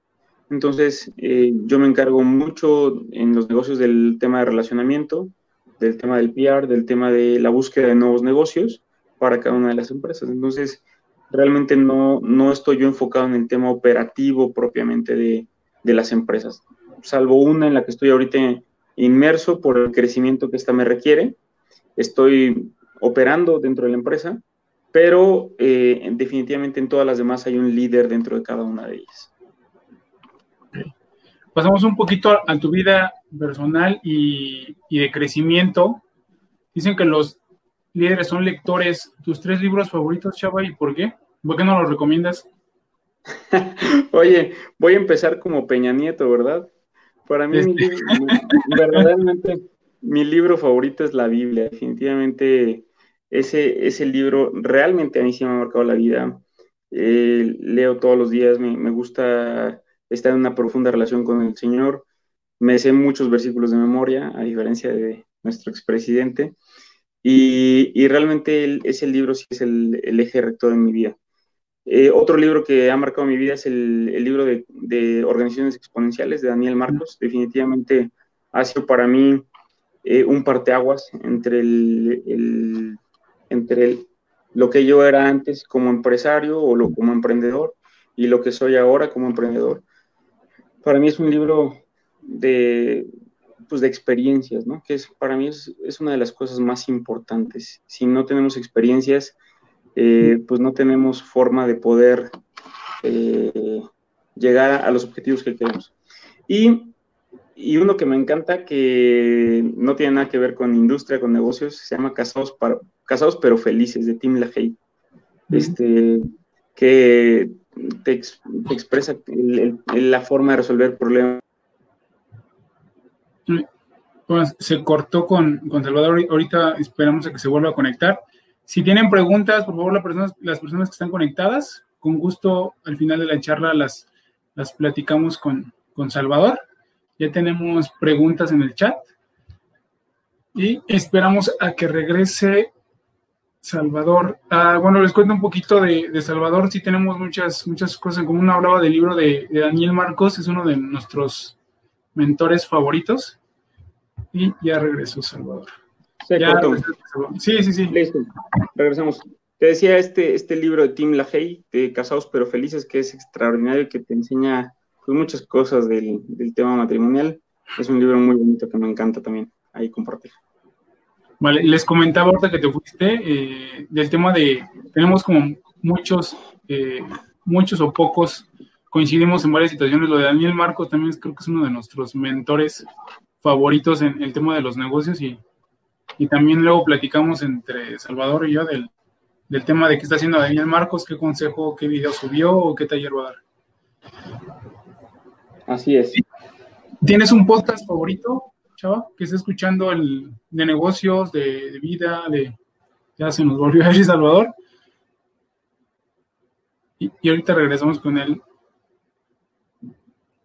Entonces, eh, yo me encargo mucho en los negocios del tema de relacionamiento, del tema del PR, del tema de la búsqueda de nuevos negocios para cada una de las empresas. Entonces, realmente no, no estoy yo enfocado en el tema operativo propiamente de, de las empresas, salvo una en la que estoy ahorita inmerso por el crecimiento que esta me requiere. Estoy operando dentro de la empresa, pero eh, definitivamente en todas las demás hay un líder dentro de cada una de ellas pasamos un poquito a, tu vida personal y, de crecimiento. Dicen que los líderes son lectores. ¿Tus tres libros favoritos, Chava, y por qué? ¿Por qué no los recomiendas? Oye, voy a empezar como Peña Nieto, ¿verdad? Para mí, este. verdaderamente, mi libro favorito es la Biblia. Definitivamente, ese, ese libro realmente a mí sí me ha marcado la vida. Eh, leo todos los días, me, me gusta está en una profunda relación con el Señor. Me sé muchos versículos de memoria, a diferencia de nuestro expresidente. Y, realmente ese libro sí es el, eje rector de mi vida. Eh, otro libro que ha marcado mi vida es el, libro de, organizaciones exponenciales de Daniel Marcos. Definitivamente ha sido para mí eh, un parteaguas entre, el, entre lo que yo era antes como empresario o lo, como emprendedor y lo que soy ahora como emprendedor. Para mí es un libro de, pues, de experiencias, ¿no? Que es, para mí es, una de las cosas más importantes. Si no tenemos experiencias, eh, pues no tenemos forma de poder eh, llegar a, los objetivos que queremos. Y, y, uno que me encanta, que no tiene nada que ver con industria, con negocios, se llama Casados, para, Casados pero Felices, de Tim LaHaye. Este, que te, expresa la forma de resolver problemas pues, se cortó con, con, Salvador. Ahorita esperamos a que se vuelva a conectar. Si tienen preguntas, por favor, las personas, las personas que están conectadas, con gusto al final de la charla las, las platicamos con, con Salvador. Ya tenemos preguntas en el chat. Y esperamos a que regrese Salvador. Ah, bueno, les cuento un poquito de, de, Salvador. Sí tenemos muchas, muchas cosas en común. Hablaba del libro de, de Daniel Marcos, es uno de nuestros mentores favoritos. Y ya regresó Salvador. sí, sí, sí. Listo. Regresamos. Te decía este, este libro de Tim LaHaye, de Casados pero Felices, que es extraordinario, que te enseña pues, muchas cosas del, tema matrimonial. Es un libro muy bonito que me encanta también ahí compartir. Vale, les comentaba ahorita que te fuiste eh, del tema de, tenemos como muchos, eh, muchos o pocos coincidimos en varias situaciones. Lo de Daniel Marcos también creo que es uno de nuestros mentores favoritos en el tema de los negocios y, y también luego platicamos entre Salvador y yo del, del, tema de qué está haciendo Daniel Marcos, qué consejo, qué video subió o qué taller va a dar. Así es. ¿Tienes un podcast favorito, chava, que esté escuchando el de negocios, de, vida, de... Ya se nos volvió a decir Salvador. Y, y ahorita regresamos con él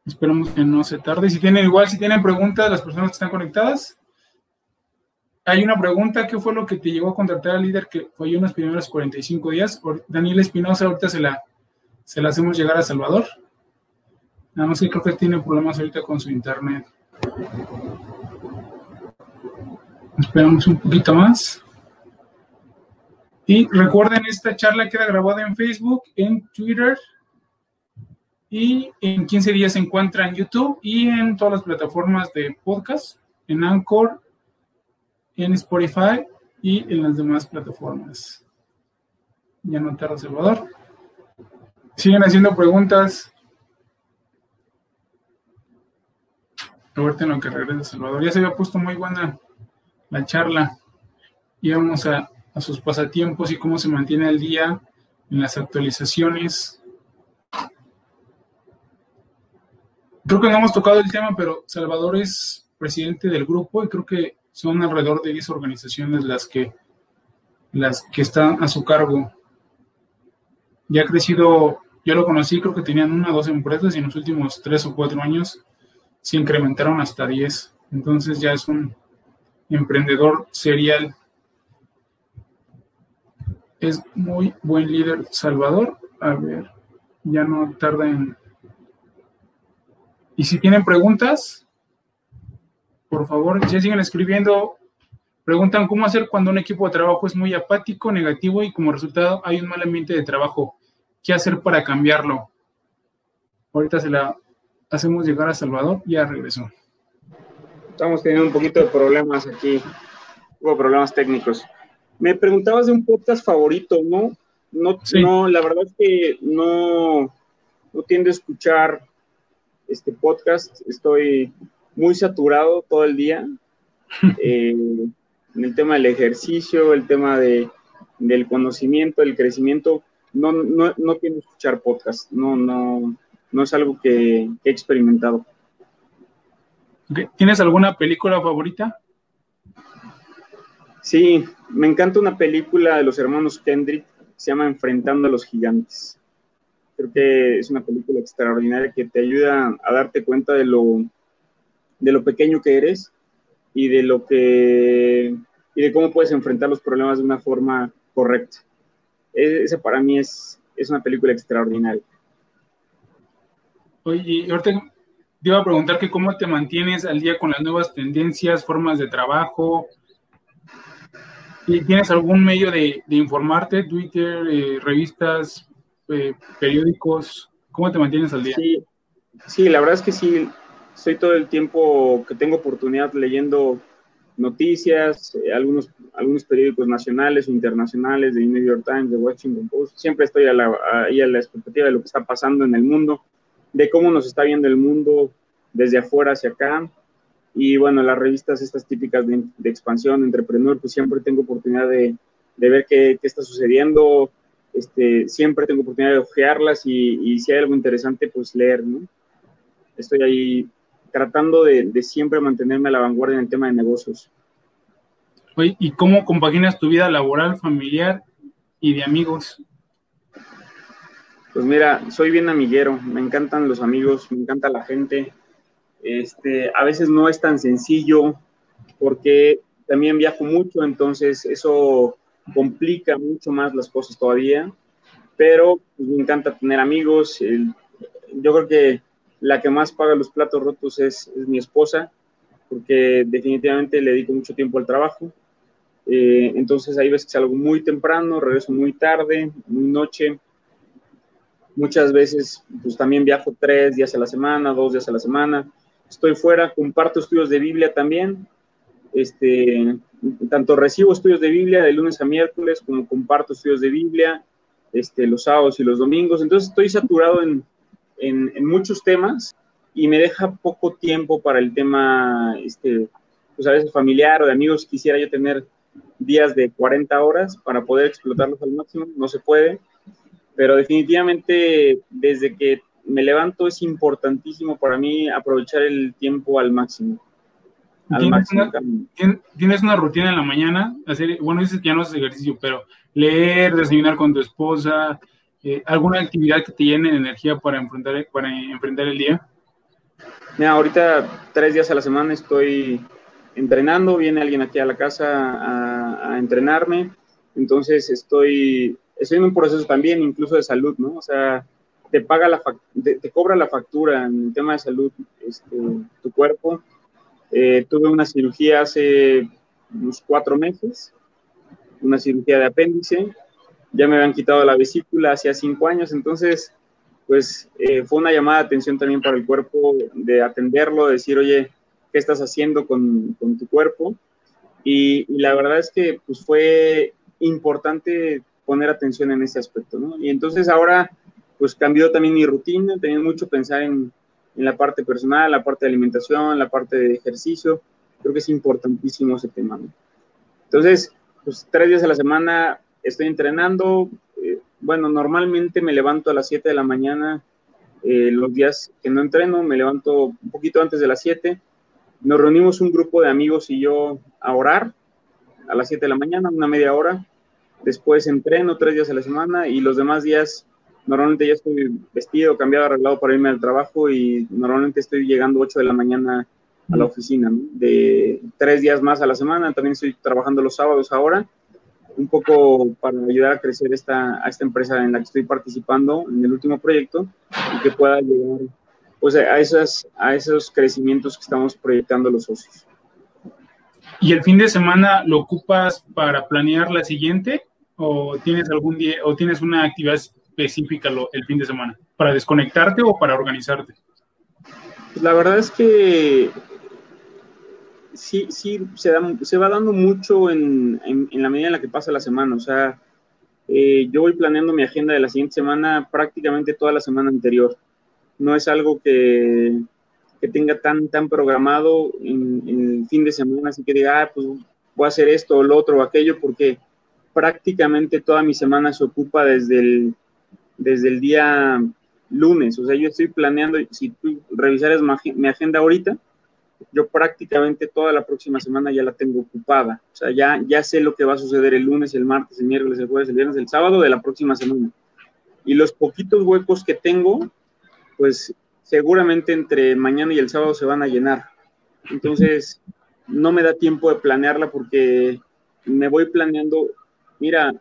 Esperamos que no se tarde. Si tienen igual, si tienen preguntas, las personas que están conectadas. Hay una pregunta, ¿qué fue lo que te llevó a contratar al líder que fue en los primeros 45 días? Daniel Espinosa, ahorita se la, se la hacemos llegar a Salvador. Nada más que creo que tiene problemas ahorita con su internet. Esperamos un poquito más. Y recuerden, esta charla queda grabada en Facebook, en Twitter y en 15 días se encuentra en YouTube y en todas las plataformas de podcast, en Anchor, en Spotify y en las demás plataformas. Ya no tarda Salvador. Siguen haciendo preguntas. Ahorita en lo que regresa Salvador. Ya se había puesto muy buena la charla. Y vamos a, a sus pasatiempos y cómo se mantiene el día en las actualizaciones Creo que no hemos tocado el tema, pero Salvador es presidente del grupo y creo que son alrededor de 10 organizaciones las que, las que están a su cargo. Ya ha crecido, yo lo conocí, creo que tenían una o dos empresas y en los últimos tres o cuatro años se incrementaron hasta 10. Entonces ya es un emprendedor serial. Es muy buen líder Salvador. A ver, ya no tarda en y si tienen preguntas, por favor, ya siguen escribiendo. Preguntan cómo hacer cuando un equipo de trabajo es muy apático, negativo y como resultado hay un mal ambiente de trabajo. ¿Qué hacer para cambiarlo? Ahorita se la hacemos llegar a Salvador y ya regresó. Estamos teniendo un poquito de problemas aquí. Hubo problemas técnicos. Me preguntabas de un podcast favorito, ¿no? No, no la verdad es que no, no tiendo a escuchar este podcast. Estoy muy saturado todo el día eh, en el tema del ejercicio, el tema de, del conocimiento, el crecimiento. No, no, no a escuchar podcast, no, no, no es algo que, he experimentado. ¿Tienes alguna película favorita? Sí, me encanta una película de los hermanos Kendrick, se llama Enfrentando a los Gigantes. Creo que es una película extraordinaria que te ayuda a darte cuenta de lo, de lo pequeño que eres y de lo que y de cómo puedes enfrentar los problemas de una forma correcta. E, esa para mí es, es una película extraordinaria. Oye, ahorita te iba a preguntar que cómo te mantienes al día con las nuevas tendencias, formas de trabajo. ¿Tienes algún medio de, informarte? Twitter, eh, revistas, eh, periódicos. ¿Cómo te mantienes al día? Sí, sí, la verdad es que sí. Estoy todo el tiempo que tengo oportunidad leyendo noticias, eh, algunos, algunos periódicos nacionales o internacionales, de New York Times, de Washington Post. Siempre estoy a la, ahí a la expectativa de lo que está pasando en el mundo, de cómo nos está viendo el mundo desde afuera hacia acá. Y bueno, las revistas estas típicas de, expansión, entrepreneur, pues siempre tengo oportunidad de, de ver qué, qué, está sucediendo. Este, siempre tengo oportunidad de ojearlas y, y si hay algo interesante, pues leer, ¿no? Estoy ahí tratando de, siempre mantenerme a la vanguardia en el tema de negocios. ¿y cómo compaginas tu vida laboral, familiar y de amigos? Pues mira, soy bien amiguero, me encantan los amigos, me encanta la gente. Este, a veces no es tan sencillo porque también viajo mucho, entonces eso complica mucho más las cosas todavía, pero pues, me encanta tener amigos. yo creo que la que más paga los platos rotos es, mi esposa, porque definitivamente le dedico mucho tiempo al trabajo. Eh, entonces hay veces que salgo muy temprano, regreso muy tarde, muy noche. Muchas veces pues también viajo tres días a la semana, dos días a la semana. Estoy fuera, comparto estudios de Biblia también. Este, tanto recibo estudios de Biblia de lunes a miércoles como comparto estudios de Biblia este, los sábados y los domingos. Entonces estoy saturado en, muchos temas y me deja poco tiempo para el tema, este, pues a veces familiar o de amigos. Quisiera yo tener días de 40 horas para poder explotarlos al máximo, no se puede, pero definitivamente desde que me levanto es importantísimo para mí aprovechar el tiempo al máximo. ¿Tienes, una, rutina en la mañana? Hacer, bueno, dices que ya no haces ejercicio, pero leer, desayunar con tu esposa, eh, ¿Alguna actividad que te llene de energía para enfrentar, para enfrentar el día? Mira, ahorita tres días a la semana estoy entrenando, viene alguien aquí a la casa a, entrenarme, entonces estoy, estoy en un proceso también incluso de salud, ¿no? O sea, te paga la, te, cobra la factura en el tema de salud este, tu cuerpo. Eh, tuve una cirugía hace unos cuatro meses, una cirugía de apéndice, ya me habían quitado la vesícula hacía cinco años, entonces, pues eh, fue una llamada de atención también para el cuerpo de atenderlo, de decir, oye, ¿qué estás haciendo con, con tu cuerpo? Y, la verdad es que pues fue importante poner atención en ese aspecto, ¿no? Y entonces ahora, pues cambió también mi rutina, tenía mucho pensar en, en la parte personal, la parte de alimentación, la parte de ejercicio, creo que es importantísimo ese tema. Entonces, pues tres días a la semana estoy entrenando. Eh, bueno, normalmente me levanto a las 7 de la mañana. Eh, los días que no entreno, me levanto un poquito antes de las 7. Nos reunimos un grupo de amigos y yo a orar a las 7 de la mañana, una media hora. Después entreno tres días a la semana y los demás días normalmente ya estoy vestido, cambiado, arreglado para irme al trabajo y normalmente estoy llegando 8 de la mañana a la oficina, de tres días más a la semana. También estoy trabajando los sábados ahora un poco para ayudar a crecer esta, a esta empresa en la que estoy participando en el último proyecto y que pueda llegar pues, a, esos, a esos crecimientos que estamos proyectando los socios. ¿Y el fin de semana lo ocupas para planear la siguiente o tienes algún día o tienes una actividad específica el fin de semana para desconectarte o para organizarte? La verdad es que sí, sí se, se va dando mucho en, en, la medida en la que pasa la semana. O sea, eh, yo voy planeando mi agenda de la siguiente semana prácticamente toda la semana anterior. No es algo que, que tenga tan, tan programado en, el fin de semana, así que diga, ah, pues voy a hacer esto o lo otro o aquello, porque prácticamente toda mi semana se ocupa desde el, desde el día lunes. O sea, yo estoy planeando, si tú revisaras mi agenda ahorita, yo prácticamente toda la próxima semana ya la tengo ocupada. O sea, ya, ya sé lo que va a suceder el lunes, el martes, el miércoles, el jueves, el viernes, el sábado de la próxima semana. Y los poquitos huecos que tengo, pues seguramente entre mañana y el sábado se van a llenar. Entonces, no me da tiempo de planearla porque me voy planeando. Mira,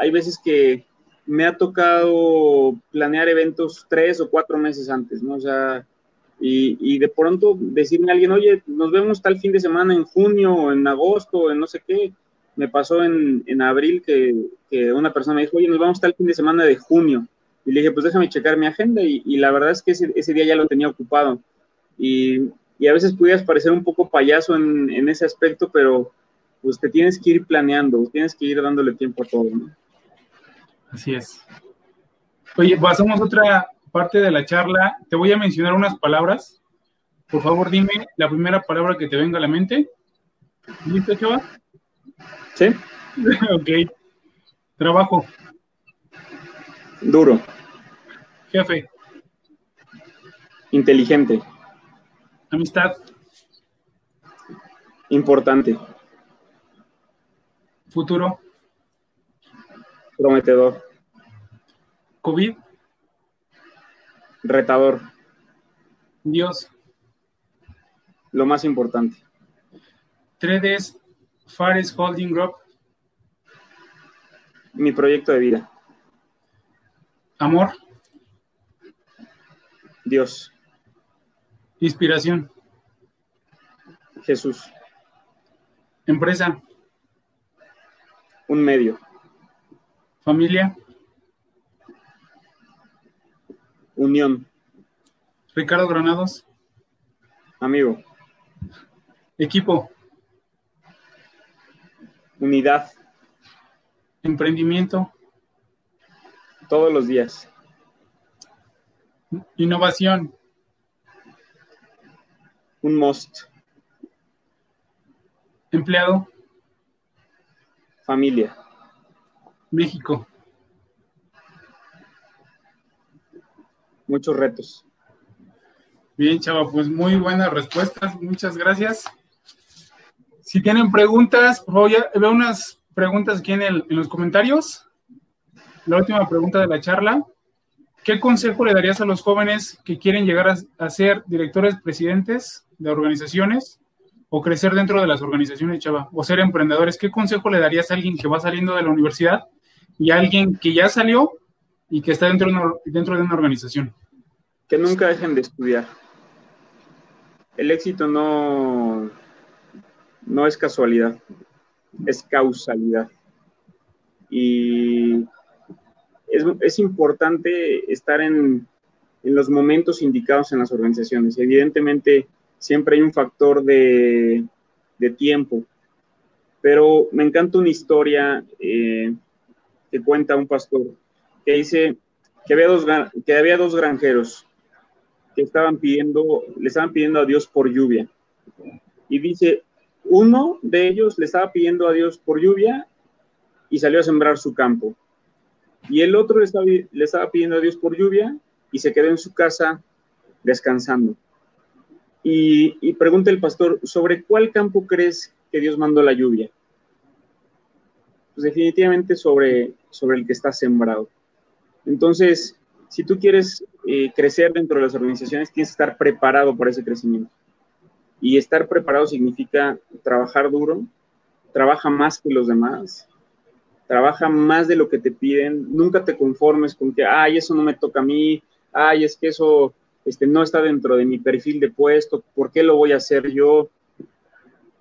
hay veces que me ha tocado planear eventos tres o cuatro meses antes, ¿no? O sea, y, y, de pronto decirme a alguien, oye, nos vemos tal fin de semana en junio en agosto, en no sé qué. Me pasó en, en abril que, que, una persona me dijo, oye, nos vamos tal fin de semana de junio. Y le dije, pues déjame checar mi agenda. Y, y la verdad es que ese, ese, día ya lo tenía ocupado. Y, y a veces pudieras parecer un poco payaso en, en, ese aspecto, pero pues te tienes que ir planeando, tienes que ir dándole tiempo a todo, ¿no? Así es. Oye, pasamos otra parte de la charla. Te voy a mencionar unas palabras. Por favor, dime la primera palabra que te venga a la mente. ¿Listo, chaval? Sí. ok. Trabajo. Duro. Jefe. Inteligente. Amistad. Importante. Futuro. Prometedor. COVID. Retador. Dios. Lo más importante. 3Ds Fares Holding Group. Mi proyecto de vida. Amor. Dios. Inspiración. Jesús. Empresa. Un medio. Familia. Unión. Ricardo Granados. Amigo. Equipo. Unidad. Emprendimiento. Todos los días. Innovación. Un must. Empleado. Familia. México. Muchos retos. Bien, chava, pues muy buenas respuestas. Muchas gracias. Si tienen preguntas, voy a veo unas preguntas aquí en, el, en los comentarios. La última pregunta de la charla. ¿Qué consejo le darías a los jóvenes que quieren llegar a, a ser directores presidentes de organizaciones o crecer dentro de las organizaciones, chava, o ser emprendedores? ¿Qué consejo le darías a alguien que va saliendo de la universidad y a alguien que ya salió y que está dentro de una, dentro de una organización? Que nunca dejen de estudiar. El éxito no, no es casualidad, es causalidad. Y es, es importante estar en, en, los momentos indicados en las organizaciones. Evidentemente, siempre hay un factor de, de tiempo, pero me encanta una historia eh, que cuenta un pastor que dice que había dos, que había dos granjeros que estaban pidiendo, le estaban pidiendo a Dios por lluvia. Y dice, uno de ellos le estaba pidiendo a Dios por lluvia y salió a sembrar su campo. Y el otro le estaba, estaba pidiendo a Dios por lluvia y se quedó en su casa descansando. Y, y, pregunta el pastor, ¿sobre cuál campo crees que Dios mandó la lluvia? Pues definitivamente sobre, sobre el que está sembrado. Entonces, si tú quieres eh, crecer dentro de las organizaciones, tienes que estar preparado para ese crecimiento. Y estar preparado significa trabajar duro, trabaja más que los demás, trabaja más de lo que te piden, nunca te conformes con que, ay, eso no me toca a mí, ay, es que eso este, no está dentro de mi perfil de puesto, ¿por qué lo voy a hacer yo?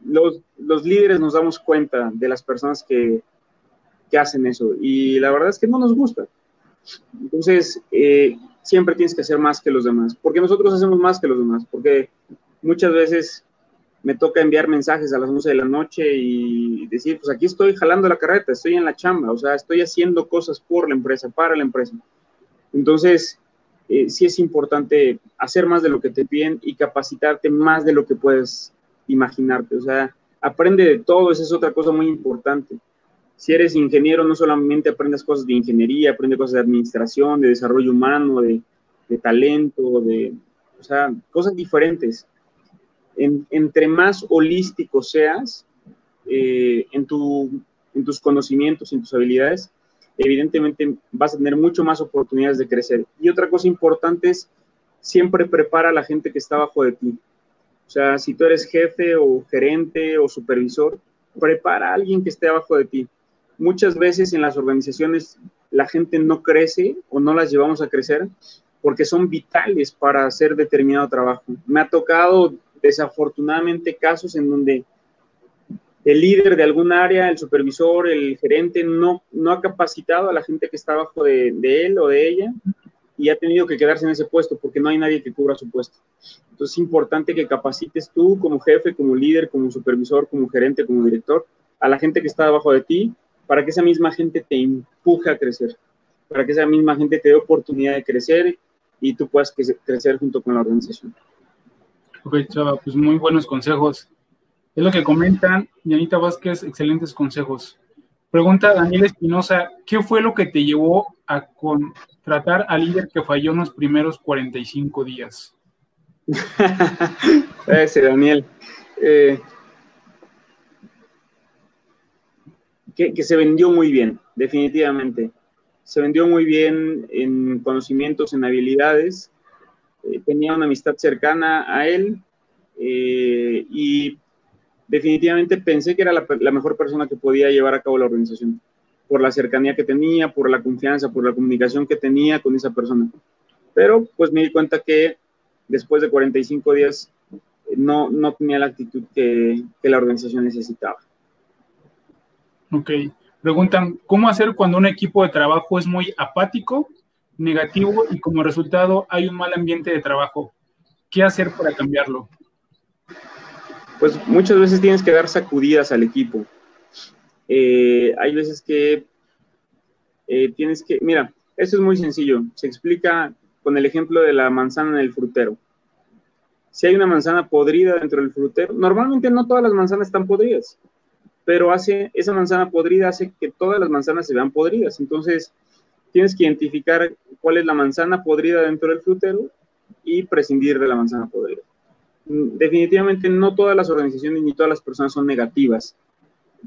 Los, los líderes nos damos cuenta de las personas que, que hacen eso y la verdad es que no nos gusta. Entonces, eh, siempre tienes que hacer más que los demás. porque nosotros hacemos más que los demás? Porque muchas veces me toca enviar mensajes a las 11 de la noche y decir, pues aquí estoy jalando la carreta, estoy en la chamba, o sea, estoy haciendo cosas por la empresa, para la empresa. Entonces, eh, sí es importante hacer más de lo que te piden y capacitarte más de lo que puedes imaginarte. O sea, aprende de todo, esa es otra cosa muy importante si eres ingeniero, no solamente aprendes cosas de ingeniería, aprendes cosas de administración, de desarrollo humano, de, de talento, de, cosas diferentes. En, entre más holístico seas eh, en, tu, en tus conocimientos, en tus habilidades, evidentemente vas a tener mucho más oportunidades de crecer. Y otra cosa importante es, siempre prepara a la gente que está abajo de ti. O sea, si tú eres jefe o gerente o supervisor, prepara a alguien que esté abajo de ti. Muchas veces en las organizaciones la gente no crece o no las llevamos a crecer porque son vitales para hacer determinado trabajo. Me ha tocado desafortunadamente casos en donde el líder de algún área, el supervisor, el gerente, no, no ha capacitado a la gente que está abajo de, él o de ella y ha tenido que quedarse en ese puesto porque no hay nadie que cubra su puesto. Entonces es importante que capacites tú como jefe, como líder, como supervisor, como gerente, como director, a la gente que está abajo de ti para que esa misma gente te empuje a crecer, para que esa misma gente te dé oportunidad de crecer y tú puedas crecer junto con la organización. Ok, Chava, pues muy buenos consejos. Es lo que comentan Yanita Vázquez, excelentes consejos. Pregunta Daniel Espinosa, ¿qué fue lo que te llevó a contratar al líder que falló en los primeros 45 días? Ese Daniel. Eh, que, se vendió muy bien, definitivamente. Se vendió muy bien en conocimientos, en habilidades. Eh, tenía una amistad cercana a él eh, y definitivamente pensé que era la, la, mejor persona que podía llevar a cabo la organización, por la cercanía que tenía, por la confianza, por la comunicación que tenía con esa persona. Pero pues me di cuenta que después de 45 días no, no tenía la actitud que, que la organización necesitaba. Ok. Preguntan, ¿cómo hacer cuando un equipo de trabajo es muy apático, negativo y como resultado hay un mal ambiente de trabajo? ¿Qué hacer para cambiarlo? Pues muchas veces tienes que dar sacudidas al equipo. Eh, hay veces que eh, tienes que, mira, eso es muy sencillo. Se explica con el ejemplo de la manzana en el frutero. Si hay una manzana podrida dentro del frutero, normalmente no todas las manzanas están podridas pero hace, esa manzana podrida hace que todas las manzanas se vean podridas. Entonces, tienes que identificar cuál es la manzana podrida dentro del frutero y prescindir de la manzana podrida. Mm, definitivamente no todas las organizaciones ni todas las personas son negativas.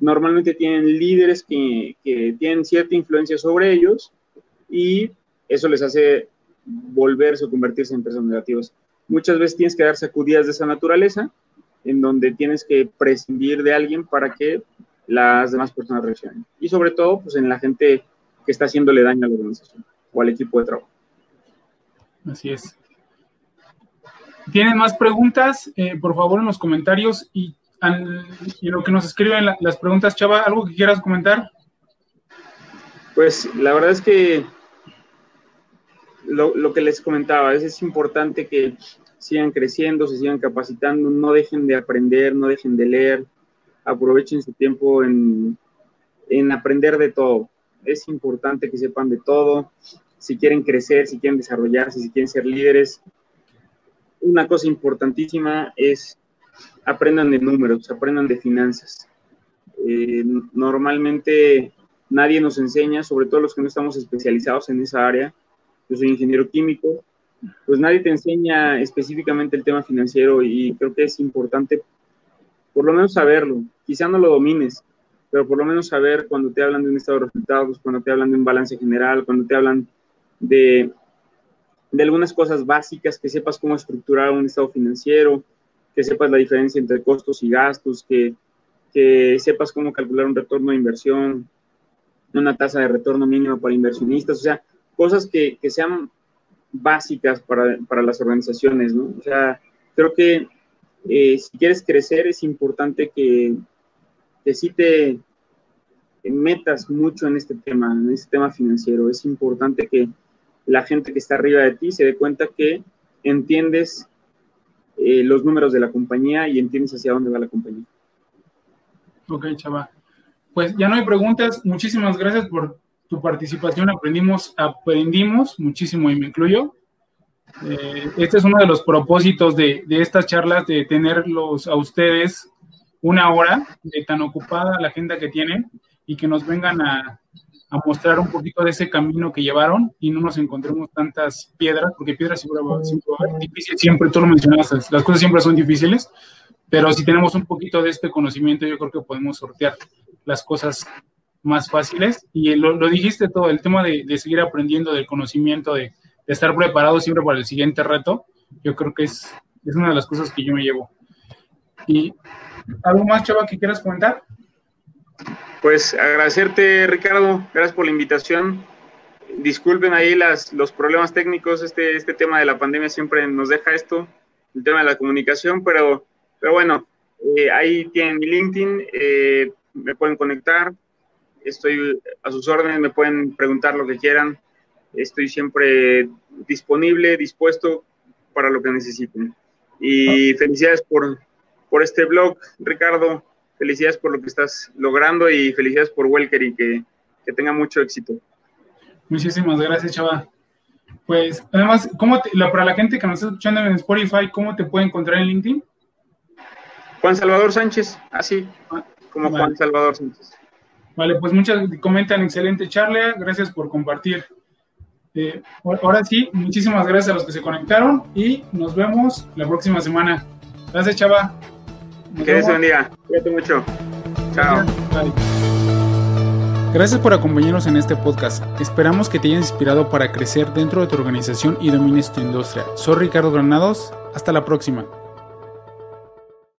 Normalmente tienen líderes que, que tienen cierta influencia sobre ellos y eso les hace volverse o convertirse en personas negativas. Muchas veces tienes que dar sacudidas de esa naturaleza en donde tienes que prescindir de alguien para que las demás personas reaccionen. Y sobre todo, pues en la gente que está haciéndole daño a la organización o al equipo de trabajo. Así es. ¿Tienen más preguntas? Eh, por favor, en los comentarios y, en lo que nos escriben las preguntas, Chava, ¿algo que quieras comentar? Pues la verdad es que lo, lo que les comentaba, es, es importante que sigan creciendo, se sigan capacitando, no dejen de aprender, no dejen de leer, aprovechen su tiempo en, en aprender de todo. Es importante que sepan de todo, si quieren crecer, si quieren desarrollarse, si quieren ser líderes. Una cosa importantísima es aprendan de números, aprendan de finanzas. Eh, normalmente nadie nos enseña, sobre todo los que no estamos especializados en esa área. Yo soy ingeniero químico, pues nadie te enseña específicamente el tema financiero y creo que es importante por lo menos saberlo. Quizá no lo domines, pero por lo menos saber cuando te hablan de un estado de resultados, cuando te hablan de un balance general, cuando te hablan de, de algunas cosas básicas, que sepas cómo estructurar un estado financiero, que sepas la diferencia entre costos y gastos, que, que sepas cómo calcular un retorno de inversión, una tasa de retorno mínima para inversionistas, o sea, cosas que, que sean básicas para, para, las organizaciones, ¿no? O sea, creo que eh, si quieres crecer es importante que, que sí te metas mucho en este tema, en este tema financiero. Es importante que la gente que está arriba de ti se dé cuenta que entiendes eh, los números de la compañía y entiendes hacia dónde va la compañía. Ok, chava. Pues ya no hay preguntas. Muchísimas gracias por tu participación aprendimos, aprendimos muchísimo y me incluyo. Eh, este es uno de los propósitos de, de, estas charlas, de tenerlos a ustedes una hora de tan ocupada la agenda que tienen y que nos vengan a, a, mostrar un poquito de ese camino que llevaron y no nos encontremos tantas piedras, porque piedras siempre va, siempre va a haber, difícil, siempre tú lo mencionaste, las cosas siempre son difíciles, pero si tenemos un poquito de este conocimiento, yo creo que podemos sortear las cosas más fáciles. Y lo, lo dijiste todo, el tema de, de, seguir aprendiendo, del conocimiento, de, estar preparado siempre para el siguiente reto, yo creo que es, es una de las cosas que yo me llevo. ¿Y algo más, Chava, que quieras comentar? Pues agradecerte, Ricardo, gracias por la invitación. Disculpen ahí las, los problemas técnicos, este, este tema de la pandemia siempre nos deja esto, el tema de la comunicación, pero, pero bueno, eh, ahí tienen mi LinkedIn, eh, me pueden conectar, estoy a sus órdenes, me pueden preguntar lo que quieran, estoy siempre disponible, dispuesto para lo que necesiten. Y felicidades por, por este blog, Ricardo, felicidades por lo que estás logrando y felicidades por Welker y que, que tenga mucho éxito. Muchísimas gracias, Chava. Pues, además, ¿cómo para la gente que nos está escuchando en Spotify, ¿cómo te puede encontrar en LinkedIn? Juan Salvador Sánchez, así, como Juan Salvador Sánchez. Vale, pues muchas comentan, excelente charla, gracias por compartir. Eh, ahora sí, muchísimas gracias a los que se conectaron y nos vemos la próxima semana. Gracias, Chava. que se bendiga. Cuídate mucho. Chao. Gracias por acompañarnos en este podcast. Esperamos que te haya inspirado para crecer dentro de tu organización y domines tu industria. Soy Ricardo Granados. Hasta la próxima.